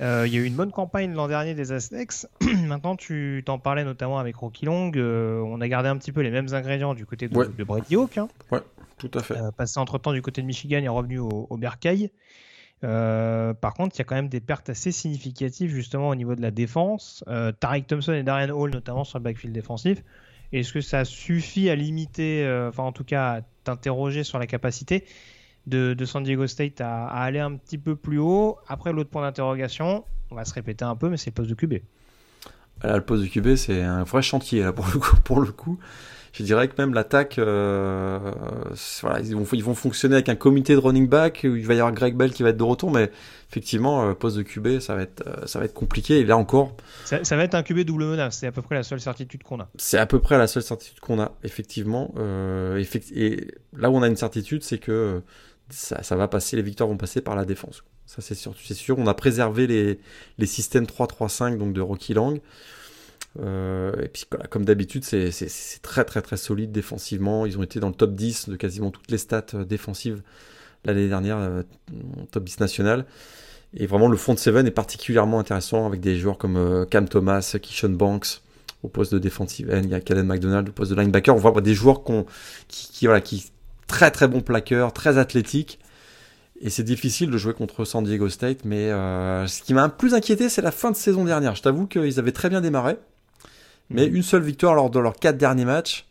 Euh, Il y a eu une bonne campagne l'an dernier des Aztecs. *clears throat* Maintenant, tu t'en parlais notamment avec Rocky Long. Euh, on a gardé un petit peu les mêmes ingrédients du côté de, de Brady Hawk. Hein. Ouais, tout à fait. passé entre-temps du côté de Michigan et revenu au, au Bercail. par contre, il y a quand même des pertes assez significatives justement au niveau de la défense. Tariq Thompson et Darian Hall notamment sur le backfield défensif. Est-ce que ça suffit à limiter, euh, enfin en tout cas à t'interroger sur la capacité de, San Diego State à, aller un petit peu plus haut? Après, l'autre point d'interrogation, on va se répéter un peu, mais c'est le poste de QB. le poste de QB, c'est un vrai chantier pour le coup je dirais que même l'attaque, euh, voilà, ils vont, ils vont fonctionner avec un comité de running back où il va y avoir Greg Bell qui va être de retour, mais effectivement, euh, poste de QB, ça va être, euh, ça va être compliqué. Et là encore, ça, va être un QB double menace. C'est à peu près la seule certitude qu'on a. C'est à peu près la seule certitude qu'on a, effectivement. et là où on a une certitude, c'est que ça, ça, va passer, les victoires vont passer par la défense. Ça, c'est sûr, c'est sûr. On a préservé les, les systèmes 3-3-5 donc de Rocky Lang. Euh, et puis comme d'habitude, c'est très très très solide défensivement. Ils ont été dans le top 10 de quasiment toutes les stats euh, défensives l'année dernière, euh, top 10 national. Et vraiment, le front de Seven est particulièrement intéressant avec des joueurs comme Cam Thomas, Kishon Banks au poste de defensive end, il y a Kellen McDonald au poste de linebacker. On voit des joueurs qui, voilà, qui très très bons plaqueurs, très athlétiques. Et c'est difficile de jouer contre San Diego State, mais ce qui m'a un plus inquiété, c'est la fin de saison dernière. Je t'avoue qu'ils avaient très bien démarré. Mais une seule victoire lors de leurs quatre derniers matchs.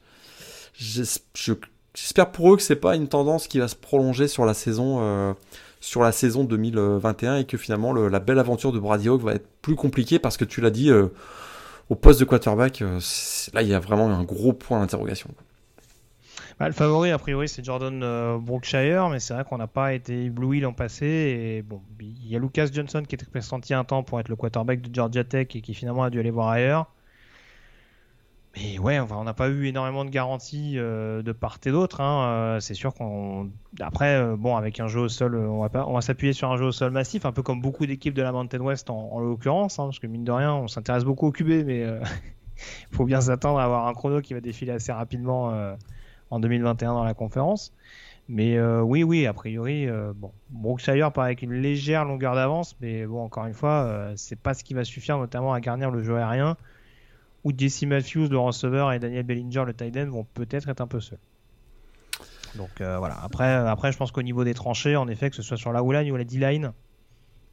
J'espère pour eux que c'est pas une tendance qui va se prolonger sur la saison, euh, sur la saison 2021 et que finalement la belle aventure de Brady Hawk va être plus compliquée parce que tu l'as dit, euh, au poste de quarterback, euh, là il y a vraiment un gros point d'interrogation. Bah, le favori, a priori, c'est Jordan Brookshire, mais c'est vrai qu'on n'a pas été ébloui l'an passé. Et il y a Lucas Johnson qui était pressenti un temps pour être le quarterback de Georgia Tech et qui finalement a dû aller voir ailleurs. Et ouais, on n'a pas eu énormément de garanties euh, de part et d'autre. Hein. Euh, c'est sûr qu'on. Après, euh, bon, avec un jeu au sol, on va, s'appuyer sur un jeu au sol massif, un peu comme beaucoup d'équipes de la Mountain West en, l'occurrence, hein, parce que mine de rien, on s'intéresse beaucoup au QB, mais il *laughs* faut bien s'attendre à avoir un chrono qui va défiler assez rapidement en 2021 dans la conférence. Mais oui, oui, a priori, bon, Brookshire part avec une légère longueur d'avance, mais bon, encore une fois, c'est pas ce qui va suffire, notamment à garnir le jeu aérien où Jesse Matthews, le receveur, et Daniel Bellinger, le tight end, vont peut-être être un peu seuls. Donc euh, voilà. Après, euh, après, je pense qu'au niveau des tranchées, en effet, que ce soit sur la O-line ou la D-line,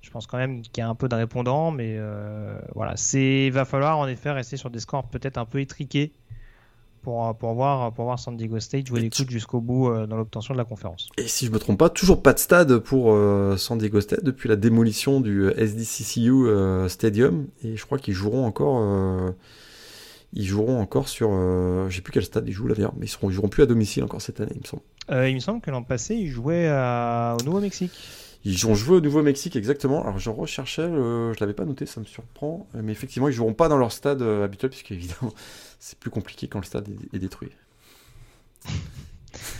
Je pense quand même qu'il y a un peu de répondants, mais voilà, c'est va falloir en effet rester sur des scores peut-être un peu étriqués pour, pour, voir, pour voir San Diego State jouer les coudes jusqu'au bout dans l'obtention de la conférence. Et si je me trompe pas, toujours pas de stade pour San Diego State depuis la démolition du SDCCU Stadium, et je crois qu'ils joueront encore ils joueront encore sur. Euh, je sais plus quel stade ils jouent là d'ailleurs, mais ils, seront, joueront plus à domicile encore cette année, il me semble. Euh, il me semble que l'an passé, ils jouaient au Nouveau-Mexique. Ils ont joué au Nouveau-Mexique, exactement. Alors j'en recherchais, je l'avais pas noté, ça me surprend. Mais effectivement, ils joueront pas dans leur stade euh, habituel, puisque évidemment, *laughs* c'est plus compliqué quand le stade est, détruit. *laughs*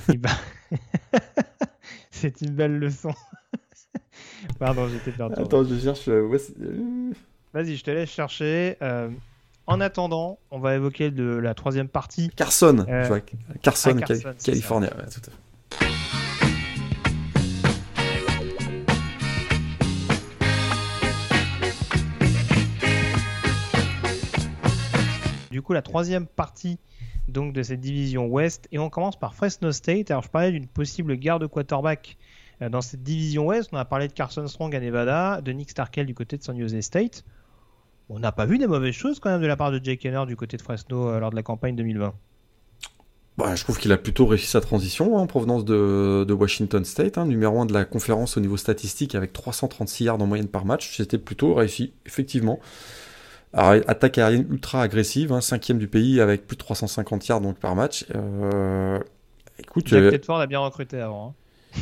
Eh ben, *laughs* c'est une belle leçon. Pardon, j'étais perdu. Attends, je cherche. Vas-y, je te laisse chercher. En attendant, on va évoquer de la troisième partie. Carson, euh, Carson, Californie. Du coup, la troisième partie donc de cette division Ouest, et on commence par Fresno State. Alors, je parlais d'une possible guerre de quarterback euh, dans cette division Ouest. On a parlé de Carson Strong à Nevada, de Nick Starkel du côté de San Jose State. On n'a pas vu des mauvaises choses quand même de la part de Jake Henner du côté de Fresno euh, lors de la campagne 2020. Bah, je trouve qu'il a plutôt réussi sa transition hein, en provenance de, Washington State, hein, numéro 1 de la conférence au niveau statistique avec 336 yards en moyenne par match. C'était plutôt réussi, effectivement. attaque aérienne ultra agressive, hein, cinquième du pays avec plus de 350 yards donc, par match. Euh, écoute, Jack euh... a bien recruté avant. Hein.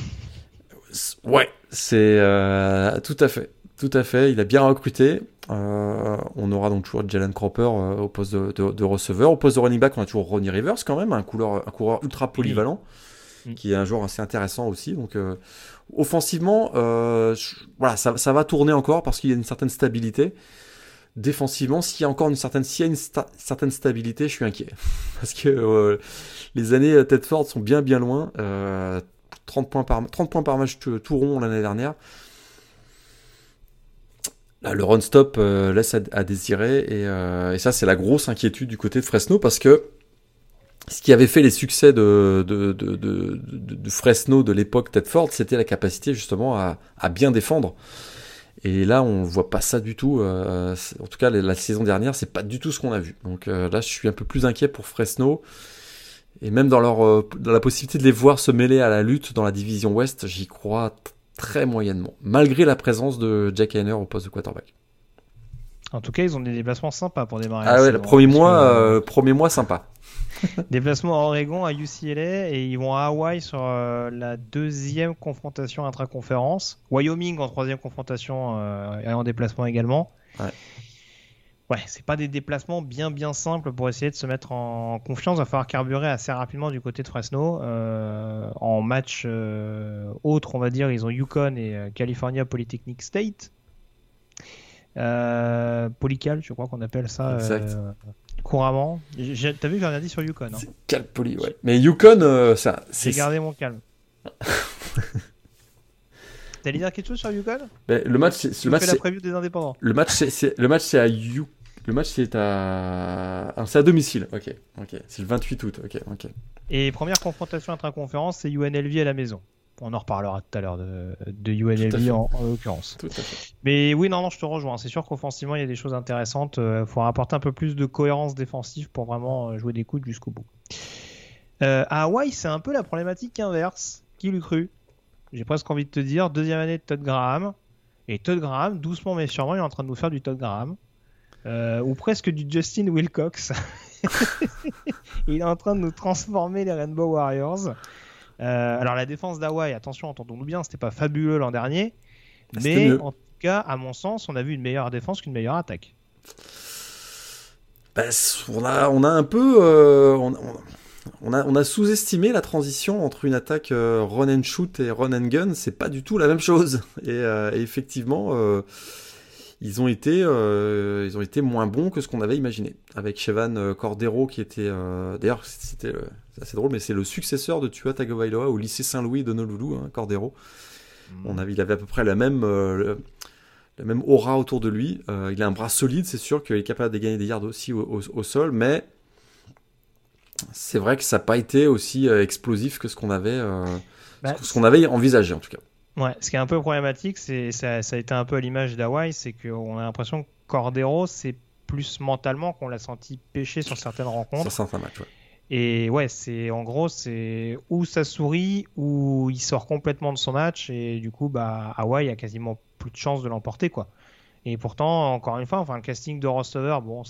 Ouais, c'est euh, tout à fait. Tout à fait, il a bien recruté. Euh, on aura donc toujours Jalen Cropper euh, au poste de, receveur. Au poste de running back, on a toujours Ronnie Rivers quand même, un coureur, un coureur ultra polyvalent, qui est un joueur assez intéressant aussi. Donc euh, offensivement, voilà, ça, va tourner encore parce qu'il y a une certaine stabilité. Défensivement, s'il y a encore une certaine, s'il y a une certaine stabilité, je suis inquiet *laughs* parce que les années Tedford sont bien bien loin. 30 points par 30 points par match tout rond l'année dernière le run-stop euh, laisse à, désirer euh, et, ça c'est la grosse inquiétude du côté de Fresno parce que ce qui avait fait les succès de, Fresno de l'époque Tedford, c'était la capacité justement à, bien défendre. Et là, on voit pas ça du tout. Euh, en tout cas, la, saison dernière, c'est pas du tout ce qu'on a vu. Donc là, je suis un peu plus inquiet pour Fresno. Et même dans, leur, dans la possibilité de les voir se mêler à la lutte dans la division Ouest, j'y crois très moyennement, malgré la présence de Jack Hainer au poste de quarterback. En tout cas, ils ont des déplacements sympas pour démarrer. Ah ouais, le premier mois, euh, premier mois sympa. *laughs* déplacement à Oregon, à UCLA, et ils vont à Hawaï sur euh, la deuxième confrontation intra-conférence. Wyoming en troisième confrontation euh, et en déplacement également. Ouais ouais, c'est pas des déplacements bien bien simples pour essayer de se mettre en confiance. Il va falloir carburer assez rapidement du côté de Fresno. Euh, en match euh, autre, on va dire, ils ont Yukon et euh, California Polytechnic State. Polycal, je crois qu'on appelle ça couramment. T'as vu, j'ai rien dit sur Yukon. Hein. Cal Poly, ouais. Mais Yukon, ça. J'ai gardé mon calme. *laughs* T'allais dire quelque chose sur Yukon? Ben, Le match, c'est le match. la preview des indépendants. Le match, c'est le match, c'est à Yukon. Le match c'est à c'est à domicile. Ok, ok. C'est le 28 août. Ok, ok. Et première confrontation intra-conférence, c'est UNLV à la maison. On en reparlera tout à l'heure de, de UNLV en, l'occurrence. Mais oui, non, non, je te rejoins. C'est sûr qu'offensivement, il y a des choses intéressantes. Il euh, faut apporter un peu plus de cohérence défensive pour vraiment euh, jouer des coudes jusqu'au bout. Euh, à Hawaï, c'est un peu la problématique inverse. Qui l'eût cru? J'ai presque envie de te dire, deuxième année de Todd Graham. Et Todd Graham, doucement mais sûrement, il est en train de nous faire du Todd Graham. Euh, ou presque du Justin Wilcox. *laughs* il est en train de nous transformer les Rainbow Warriors. Euh, alors la défense d'Hawaii, attention, entendons-nous bien, c'était pas fabuleux l'an dernier, mais en tout cas, à mon sens, on a vu une meilleure défense qu'une meilleure attaque. Bah, on, a, on a un peu, euh, on, a, on a sous-estimé la transition entre une attaque run and shoot et run and gun. C'est pas du tout la même chose. Et, et effectivement ils ont été, euh, ils ont été moins bons que ce qu'on avait imaginé. Avec Chevan euh, Cordero qui était, euh, d'ailleurs c'était assez drôle, mais c'est le successeur de Tua Tagovailoa au lycée Saint-Louis de Noloulou, hein, Cordero. Mm. On avait, il avait à peu près la même, la même aura autour de lui. il a un bras solide, c'est sûr qu'il est capable de gagner des yards aussi au, sol, mais c'est vrai que ça n'a pas été aussi explosif que ce qu'on avait, bah, ce qu'on avait envisagé en tout cas. Ouais, ce qui est un peu problématique, c'est ça, ça a été un peu à l'image d'Hawaii, c'est qu'on a l'impression que Cordero, c'est plus mentalement qu'on l'a senti pêcher sur certaines rencontres. Sur certains matchs, ouais. Et ouais, c'est en gros, c'est où ça sourit, ou il sort complètement de son match, et du coup, bah, Hawaii a quasiment plus de chances de l'emporter, quoi. Et pourtant, encore une fois, enfin, le casting de Rostover, bon,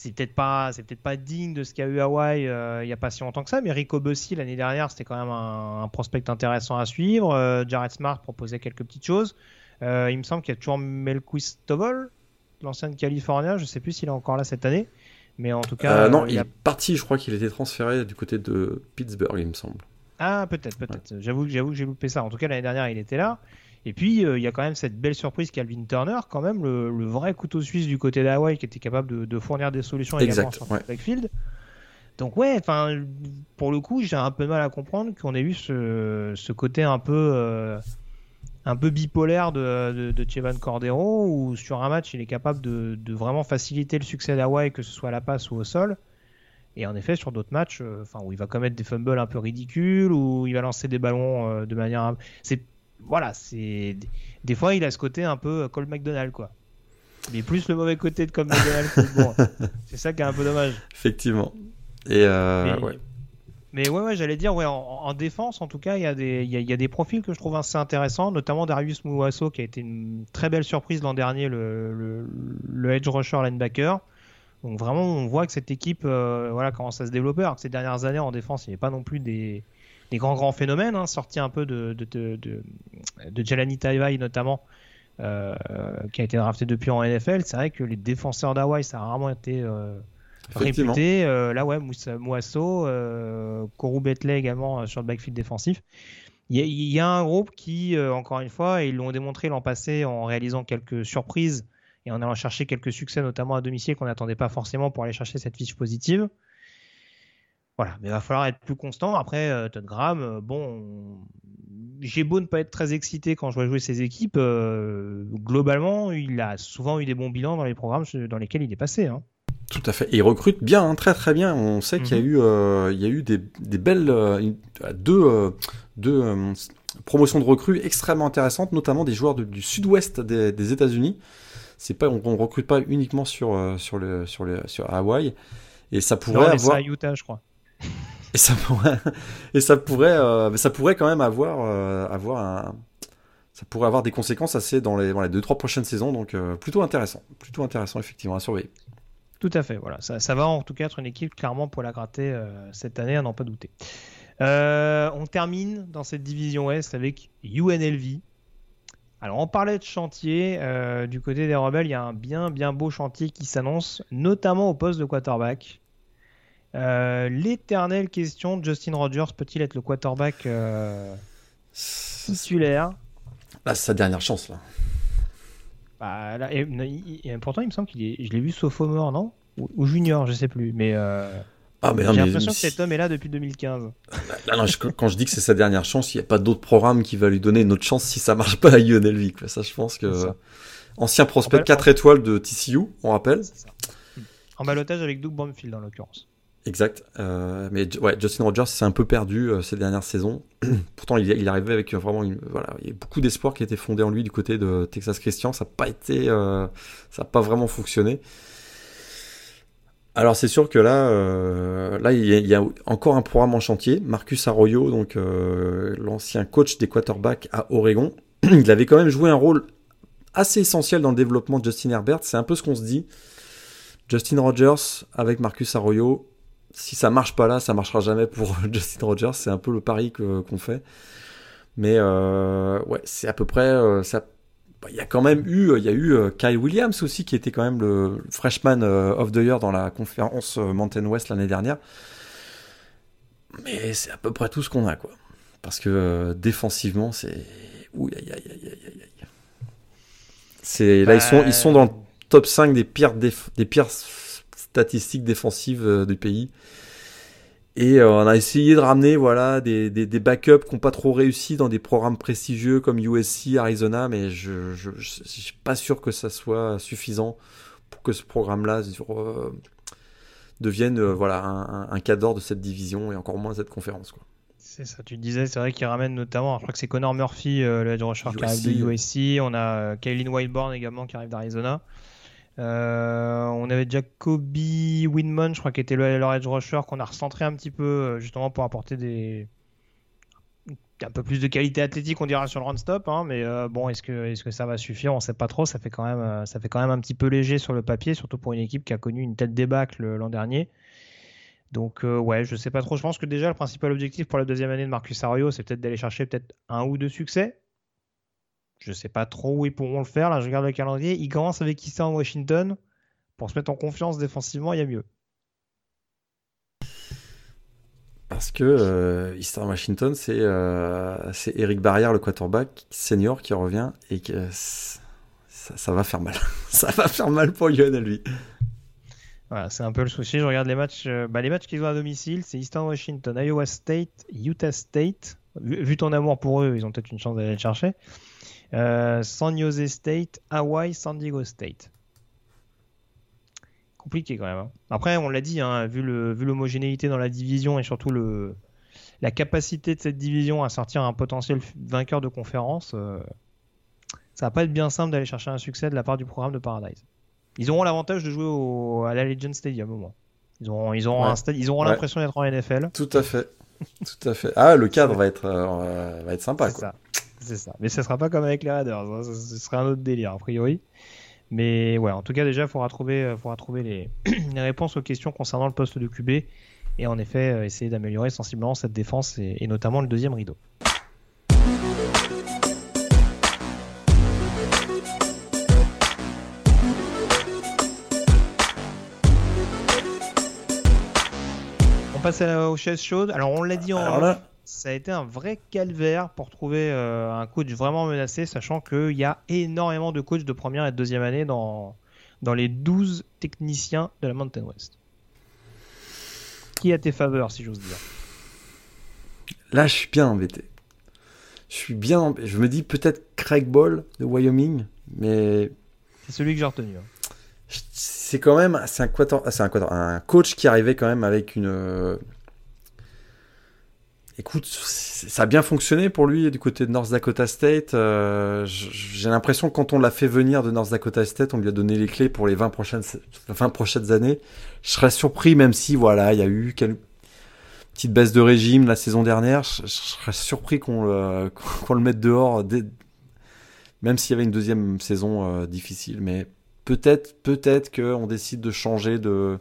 c'est peut-être pas, c'est peut-être pas digne de ce qu'a eu Hawaii euh, il y a pas si longtemps que ça, mais Rico Bussy l'année dernière, c'était quand même un, prospect intéressant à suivre. Euh, Jared Smart proposait quelques petites choses. Euh, il me semble qu'il y a toujours Melquist Tovol, l'ancien de California, je sais plus s'il est encore là cette année. Mais en tout cas. Non, il, est parti, je crois qu'il était transféré du côté de Pittsburgh, il me semble. Ah, peut-être, peut-être. J'avoue, j'avoue que j'ai loupé ça. En tout cas, l'année dernière, il était là. Et puis, euh, il y a quand même cette belle surprise Calvin Turner, quand même, le, vrai couteau suisse du côté d'Hawaii qui était capable de, fournir des solutions exact, également sur backfield. Donc, ouais, enfin, pour le coup, j'ai un peu de mal à comprendre qu'on ait eu ce, côté un peu. Euh, un peu bipolaire de, de, Chevan Cordero, où sur un match, il est capable de, vraiment faciliter le succès d'Hawaii, que ce soit à la passe ou au sol. Et en effet, sur d'autres matchs, euh, où il va commettre des fumbles un peu ridicules, où il va lancer des ballons euh, de manière. C'est voilà, c'est des fois il a ce côté un peu Cole McDonald quoi. Mais plus le mauvais côté de Cole McDonald. bon. *laughs* C'est ça qui est un peu dommage. Effectivement. Et euh, ouais. Mais ouais, ouais j'allais dire, ouais, en, défense, en tout cas, il y, a des, il, y a, des profils que je trouve assez intéressants, notamment Darius Mouasso, qui a été une très belle surprise l'an dernier, le, le, edge rusher linebacker. Donc vraiment, on voit que cette équipe euh, voilà, commence à se développer, alors que ces dernières années en défense, il n'y avait pas non plus des, des grands grands phénomènes, hein, sortis un peu de, de, de, de, de Jelani Taivai notamment, euh, qui a été drafté depuis en NFL. C'est vrai que les défenseurs d'Hawaii, ça a rarement été... Euh, réputé. Euh, là, ouais, Moisseau, euh, Kourou Betley également sur le backfield défensif. Il y, a un groupe qui, encore une fois, ils l'ont démontré l'an passé en réalisant quelques surprises et en allant chercher quelques succès, notamment à domicile, qu'on n'attendait pas forcément pour aller chercher cette fiche positive. Voilà, mais il va falloir être plus constant. Après, Todd Graham, bon, j'ai beau ne pas être très excité quand je vois jouer ses équipes, globalement, il a souvent eu des bons bilans dans les programmes dans lesquels il est passé. Hein. Tout à fait. Et il recrute bien, hein, très très bien. On sait qu'il y a mhm. eu, euh, il y a eu des, des belles euh, deux, euh, deux promotions de recrues extrêmement intéressantes, notamment des joueurs du sud-ouest des, des États-Unis. C'est pas, on, on, recrute pas uniquement sur sur le sur le sur Hawaï. Et ça pourrait non, avoir. à Utah, je crois. Et ça pourrait, *laughs* et ça pourrait, quand même avoir avoir un, ça pourrait avoir des conséquences assez dans les, dans les deux trois prochaines saisons. Donc plutôt intéressant, plutôt intéressant effectivement à surveiller. Tout à fait, voilà. Ça, va en tout cas être une équipe clairement pour la gratter euh, cette année, à n'en pas douter. Euh, on termine dans cette division Ouest avec UNLV. Alors on parlait de chantier, euh, du côté des rebelles, il y a un bien bien beau chantier qui s'annonce, notamment au poste de quarterback. L'éternelle question, Justin Rogers peut-il être le quarterback titulaire? Là, c'est sa dernière chance là. Bah, et, pourtant, il me semble qu'il est, je l'ai vu sophomore, non? Ou, junior, je sais plus. Mais, euh, ah, j'ai l'impression que cet homme est là depuis 2015. quand je dis que c'est sa dernière chance, il n'y a pas d'autre programme qui va lui donner une autre chance si ça marche pas à UNLV. Quoi. Ça, je pense que ancien prospect 4 étoiles de TCU, on rappelle. En balotage avec Doug Brumfield en l'occurrence. Exact. Euh, mais Justin Rogers s'est un peu perdu euh, ces dernières saisons. *clears throat* Pourtant, il, il arrivait avec vraiment une, voilà, il y a beaucoup d'espoir qui a été fondé en lui du côté de Texas Christian. Ça n'a pas été, euh, vraiment fonctionné. Alors c'est sûr que là, là il y, a, encore un programme en chantier. Marcus Arroyo, donc l'ancien coach des quarterbacks à Oregon, *clears throat* il avait quand même joué un rôle assez essentiel dans le développement de Justin Herbert. C'est un peu ce qu'on se dit. Justin Rogers avec Marcus Arroyo, si ça marche pas là, ça marchera jamais pour *laughs* Justin Rogers. C'est un peu le pari qu'on fait. Mais euh, ouais, c'est à peu près. Euh, bah, il y a quand même eu, il y a eu euh, Kyle Williams aussi qui était quand même le freshman of the year dans la conférence Mountain West l'année dernière. Mais c'est à peu près tout ce qu'on a quoi. Parce que défensivement, c'est C'est là ils sont ils sont dans le top 5 des pires des pires statistiques défensives du pays. Et euh, on a essayé de ramener voilà des, des, des backups qui n'ont pas trop réussi dans des programmes prestigieux comme USC, Arizona, mais je je, je, suis pas sûr que ça soit suffisant pour que ce programme-là devienne euh, voilà un, un cadre de cette division et encore moins cette conférence quoi. C'est ça, tu disais, c'est vrai qu'il ramène notamment, je crois que c'est Connor Murphy, euh, le head rusher qui arrive de USC, on a euh, Kaylin Wildborn également qui arrive d'Arizona. Euh, on avait déjà Kobe Winman, je crois, qui était le, leur edge rusher, qu'on a recentré un petit peu justement pour apporter un peu plus de qualité athlétique, on dira sur le run stop. Hein, mais euh, bon, est-ce que, est-ce que ça va suffire? On sait pas trop. Ça fait quand même, euh, ça fait quand même un petit peu léger sur le papier, surtout pour une équipe qui a connu une telle débâcle l'an dernier. Donc euh, ouais, je sais pas trop. Je pense que déjà le principal objectif pour la deuxième année de Marcus Ario, c'est peut-être d'aller chercher peut-être un ou deux succès. Je sais pas trop où ils pourront le faire. Là, je regarde le calendrier. Ils commencent avec en Washington? Pour se mettre en confiance défensivement, il y a mieux. Parce que euh, Eastern Washington, c'est euh, Eric Barrière, le quarterback senior, qui revient et que ça, va faire mal. *laughs* ça va faire mal pour Lionel, lui. Voilà, c'est un peu le souci. Je regarde les matchs, euh, bah, les matchs qu'ils ont à domicile, c'est Eastern Washington, Iowa State, Utah State. Vu, ton amour pour eux, ils ont peut-être une chance d'aller le chercher. Euh, San Jose State, Hawaii, San Diego State compliqué quand même. Hein. Après, on l'a dit, hein, vu l'homogénéité dans la division et surtout le, la capacité de cette division à sortir un potentiel vainqueur de conférence, euh, ça va pas être bien simple d'aller chercher un succès de la part du programme de Paradise. Ils auront l'avantage de jouer au, à la Legend Stadium au moins. Ils auront, ils auront, ils auront l'impression d'être en NFL. Tout à fait. Tout à fait. Ah, le cadre va être, euh, va être sympa. C'est ça. C'est ça. Mais ce sera pas comme avec les Raiders. Hein. Ce serait un autre délire, a priori. Mais ouais, en tout cas, déjà, il faudra trouver, euh, faudra trouver *clears throat* les, réponses aux questions concernant le poste de QB et en effet euh, essayer d'améliorer sensiblement cette défense et, notamment le deuxième rideau. On passe aux chaises chaudes. Alors on l'a dit en ça a été un vrai calvaire pour trouver euh, un coach vraiment menacé, sachant qu'il y a énormément de coachs de première et de deuxième année dans, dans les 12 techniciens de la Mountain West. Qui a tes faveurs, si j'ose dire? Là, je suis bien embêté. Je suis bien. Je me dis peut-être Craig Ball de Wyoming, mais. C'est celui que j'ai retenu. Hein. C'est quand même. C'est un, un, un coach qui arrivait quand même avec une Écoute, ça a bien fonctionné pour lui du côté de North Dakota State. Euh, j'ai l'impression que quand on l'a fait venir de North Dakota State, on lui a donné les clés pour les 20 prochaines, 20 prochaines années. Je serais surpris, même si voilà, il y a eu une petite baisse de régime la saison dernière. Je, serais surpris qu'on le, *laughs* le mette dehors, même s'il y avait une deuxième saison euh, difficile. Mais peut-être, peut-être qu'on décide de changer de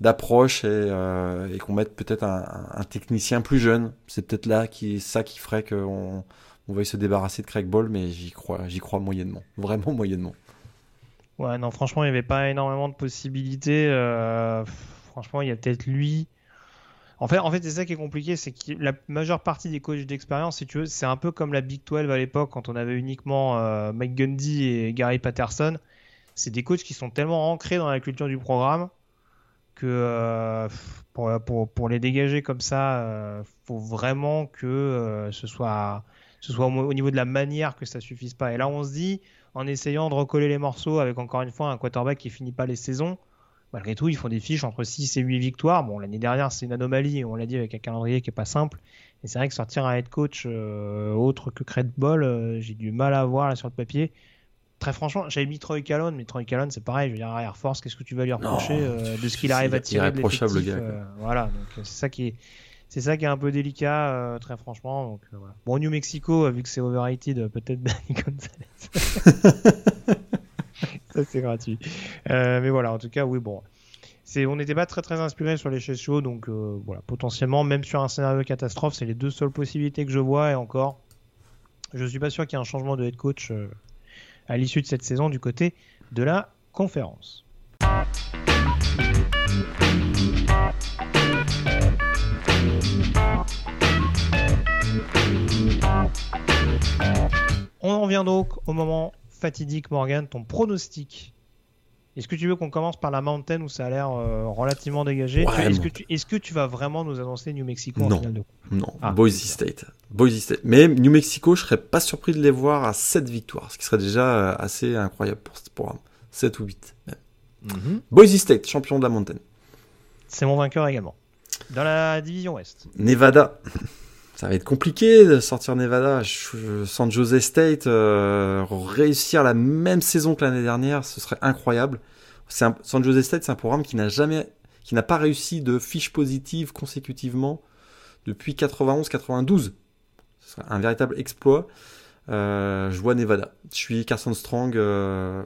d'approche euh, et, qu'on mette peut-être un, technicien plus jeune. C'est peut-être là qui ça qui ferait qu'on on veuille se débarrasser de Craig Ball, mais j'y crois, j'y crois moyennement, *laughs* vraiment moyennement. Ouais, non, franchement, il n'y avait pas énormément de possibilités. Euh, franchement, il y a peut-être lui. En fait, en fait c'est ça qui est compliqué, c'est que la majeure partie des coachs d'expérience, si tu veux, c'est un peu comme la Big 12 à l'époque, quand on avait uniquement euh, Mike Gundy et Gary Patterson. C'est des coachs qui sont tellement ancrés dans la culture du programme que euh, pour, pour, pour, les dégager comme ça, euh, faut vraiment que euh, ce soit, ce soit au, niveau de la manière que ça suffise pas. Et là, on se dit, en essayant de recoller les morceaux avec encore une fois un quarterback qui finit pas les saisons, malgré tout, ils font des fiches entre 6 et 8 victoires. Bon, l'année dernière, c'est une anomalie, on l'a dit, avec un calendrier qui est pas simple. Et c'est vrai que sortir un head coach autre que Cred Ball, j'ai du mal à voir là sur le papier très franchement, j'avais mis Troy Callon, mais Troy Callon, c'est pareil. Je veux dire, Air Force, qu'est-ce que tu vas lui reprocher euh, de ce qu'il arrive à tirer de l'effectif gars, euh, Voilà, donc euh, c'est ça qui est. C'est ça qui est un peu délicat, très franchement. Donc, voilà. Bon, New Mexico, vu que c'est overrated, peut-être *laughs* Danny Gonzalez. ça, c'est gratuit. mais voilà, en tout cas, oui, bon. C'est, on n'était pas très très inspiré sur les chaises chaudes, donc voilà, potentiellement, même sur un scénario catastrophe, c'est les deux seules possibilités que je vois, et encore, je suis pas sûr qu'il y ait un changement de head coach à l'issue de cette saison du côté de la conférence. On en vient donc au moment fatidique, Morgan, ton pronostic est-ce que tu veux qu'on commence par la Mountain où ça a l'air euh, relativement dégagé? Est-ce que, tu, est que, tu vas vraiment nous annoncer New Mexico en finale de Non, ah. Boise State. Boise State. Mais New Mexico, je serais pas surpris de les voir à 7 victoires, ce qui serait déjà euh, assez incroyable pour ce programme. 7 ou 8 même. Boise State, champion de la Mountain. C'est mon vainqueur également. Dans la division Ouest. Nevada. Ça va être compliqué de sortir Nevada. San Jose State, euh, réussir la même saison que l'année dernière, ce serait incroyable. San Jose State, c'est un programme qui n'a jamais, qui n'a pas réussi de fiche positive consécutivement depuis 91-92. Ce serait un véritable exploit. Euh, je vois Nevada. Je suis Carson Strong, euh,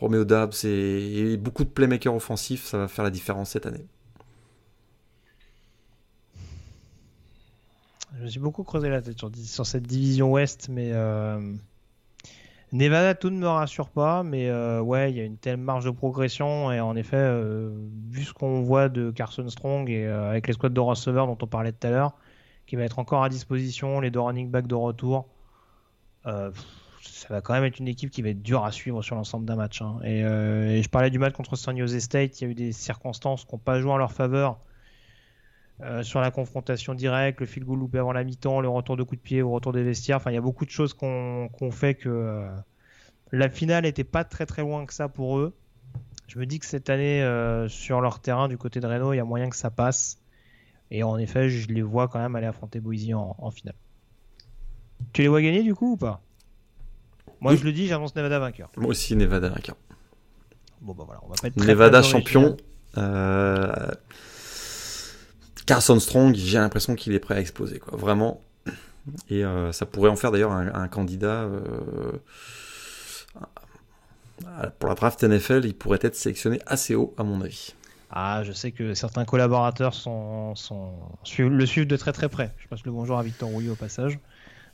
Romeo Dabbs et, beaucoup de playmakers offensifs. Ça va faire la différence cette année. Je me suis beaucoup creusé la tête sur, cette division Ouest, mais euh, Nevada, tout ne me rassure pas. Mais ouais, il y a une telle marge de progression. Et en effet, vu ce qu'on voit de Carson Strong et avec les squads de receveurs dont on parlait tout à l'heure, qui va être encore à disposition, les deux running backs de retour, euh, ça va quand même être une équipe qui va être dure à suivre sur l'ensemble d'un match. Hein. Euh, et, je parlais du match contre San Jose State, il y a eu des circonstances qui n'ont pas joué en leur faveur. Euh, sur la confrontation directe, le field goal loupé avant la mi-temps, le retour de coup de pied au retour des vestiaires. Enfin, il y a beaucoup de choses qu'on fait que la finale n'était pas très très loin que ça pour eux. Je me dis que cette année, sur leur terrain du côté de Renault, il y a moyen que ça passe. Et en effet, je les vois quand même aller affronter Boise en finale. Tu les vois gagner du coup ou pas? Moi je le dis, j'annonce Nevada vainqueur. Moi aussi Nevada vainqueur. Bon bah voilà, on va pas être Nevada champion. Carson Strong, j'ai l'impression qu'il est prêt à exploser quoi, vraiment. Et euh, ça pourrait en faire d'ailleurs un, candidat euh, pour la draft NFL. Il pourrait être sélectionné assez haut à mon avis. Ah, je sais que certains collaborateurs sont, sont, le suivent de très très près. Je passe le bonjour à Victor Rouillé au passage.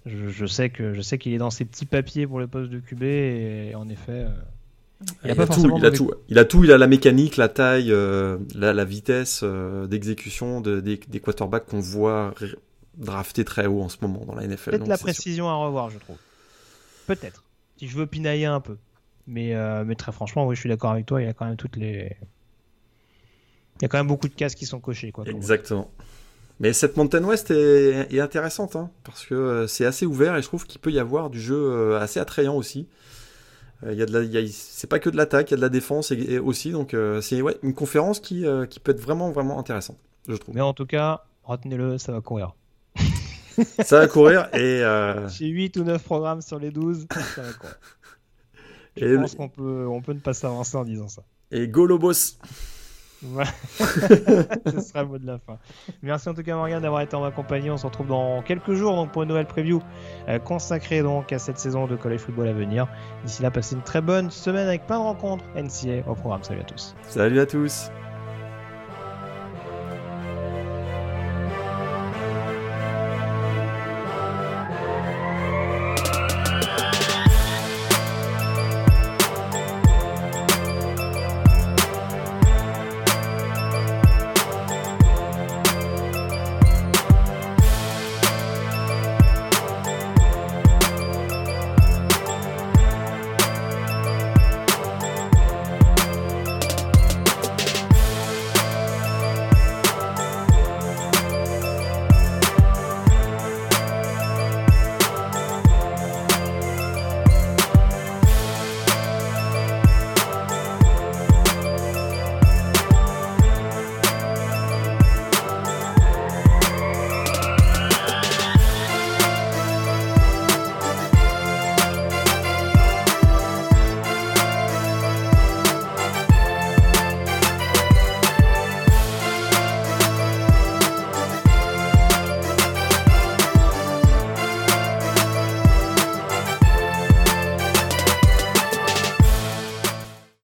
Je, je sais qu'il est dans ses petits papiers pour le poste de QB et en effet. Euh, il, a, tout, il, a tout, il a tout, il a la mécanique, la taille, euh, la, vitesse euh, d'exécution des, quarterbacks qu'on voit drafter très haut en ce moment dans la NFL. Peut-être la précision à revoir, je trouve. Peut-être. Si je veux pinailler un peu. Mais, mais très franchement, oui, je suis d'accord avec toi. Il y a quand même toutes les. Il y a quand même beaucoup de cases qui sont cochées. Quoi, Exactement. Mais cette Mountain West est, intéressante, hein, parce que euh, c'est assez ouvert et je trouve qu'il peut y avoir du jeu euh, assez attrayant aussi. Euh, il y a de la, c'est pas que de l'attaque, il y a de la défense et, aussi, donc c'est ouais, une conférence qui, qui peut être vraiment vraiment intéressante, je trouve. Mais en tout cas, retenez-le, ça va courir. *laughs* ça va courir et. *laughs* J'ai 8 ou 9 programmes sur les 12, ça va courir. *laughs* Je pense qu'on peut, on peut ne pas s'avancer en disant ça. Et go Lobos *laughs* Ce sera le mot de la fin. Merci en tout cas Morgan d'avoir été en ma compagnie. On se retrouve dans quelques jours donc, pour une nouvelle preview euh, consacrée donc à cette saison de college football à venir. D'ici là, passez une très bonne semaine avec plein de rencontres NCA au programme. Salut à tous. Salut à tous.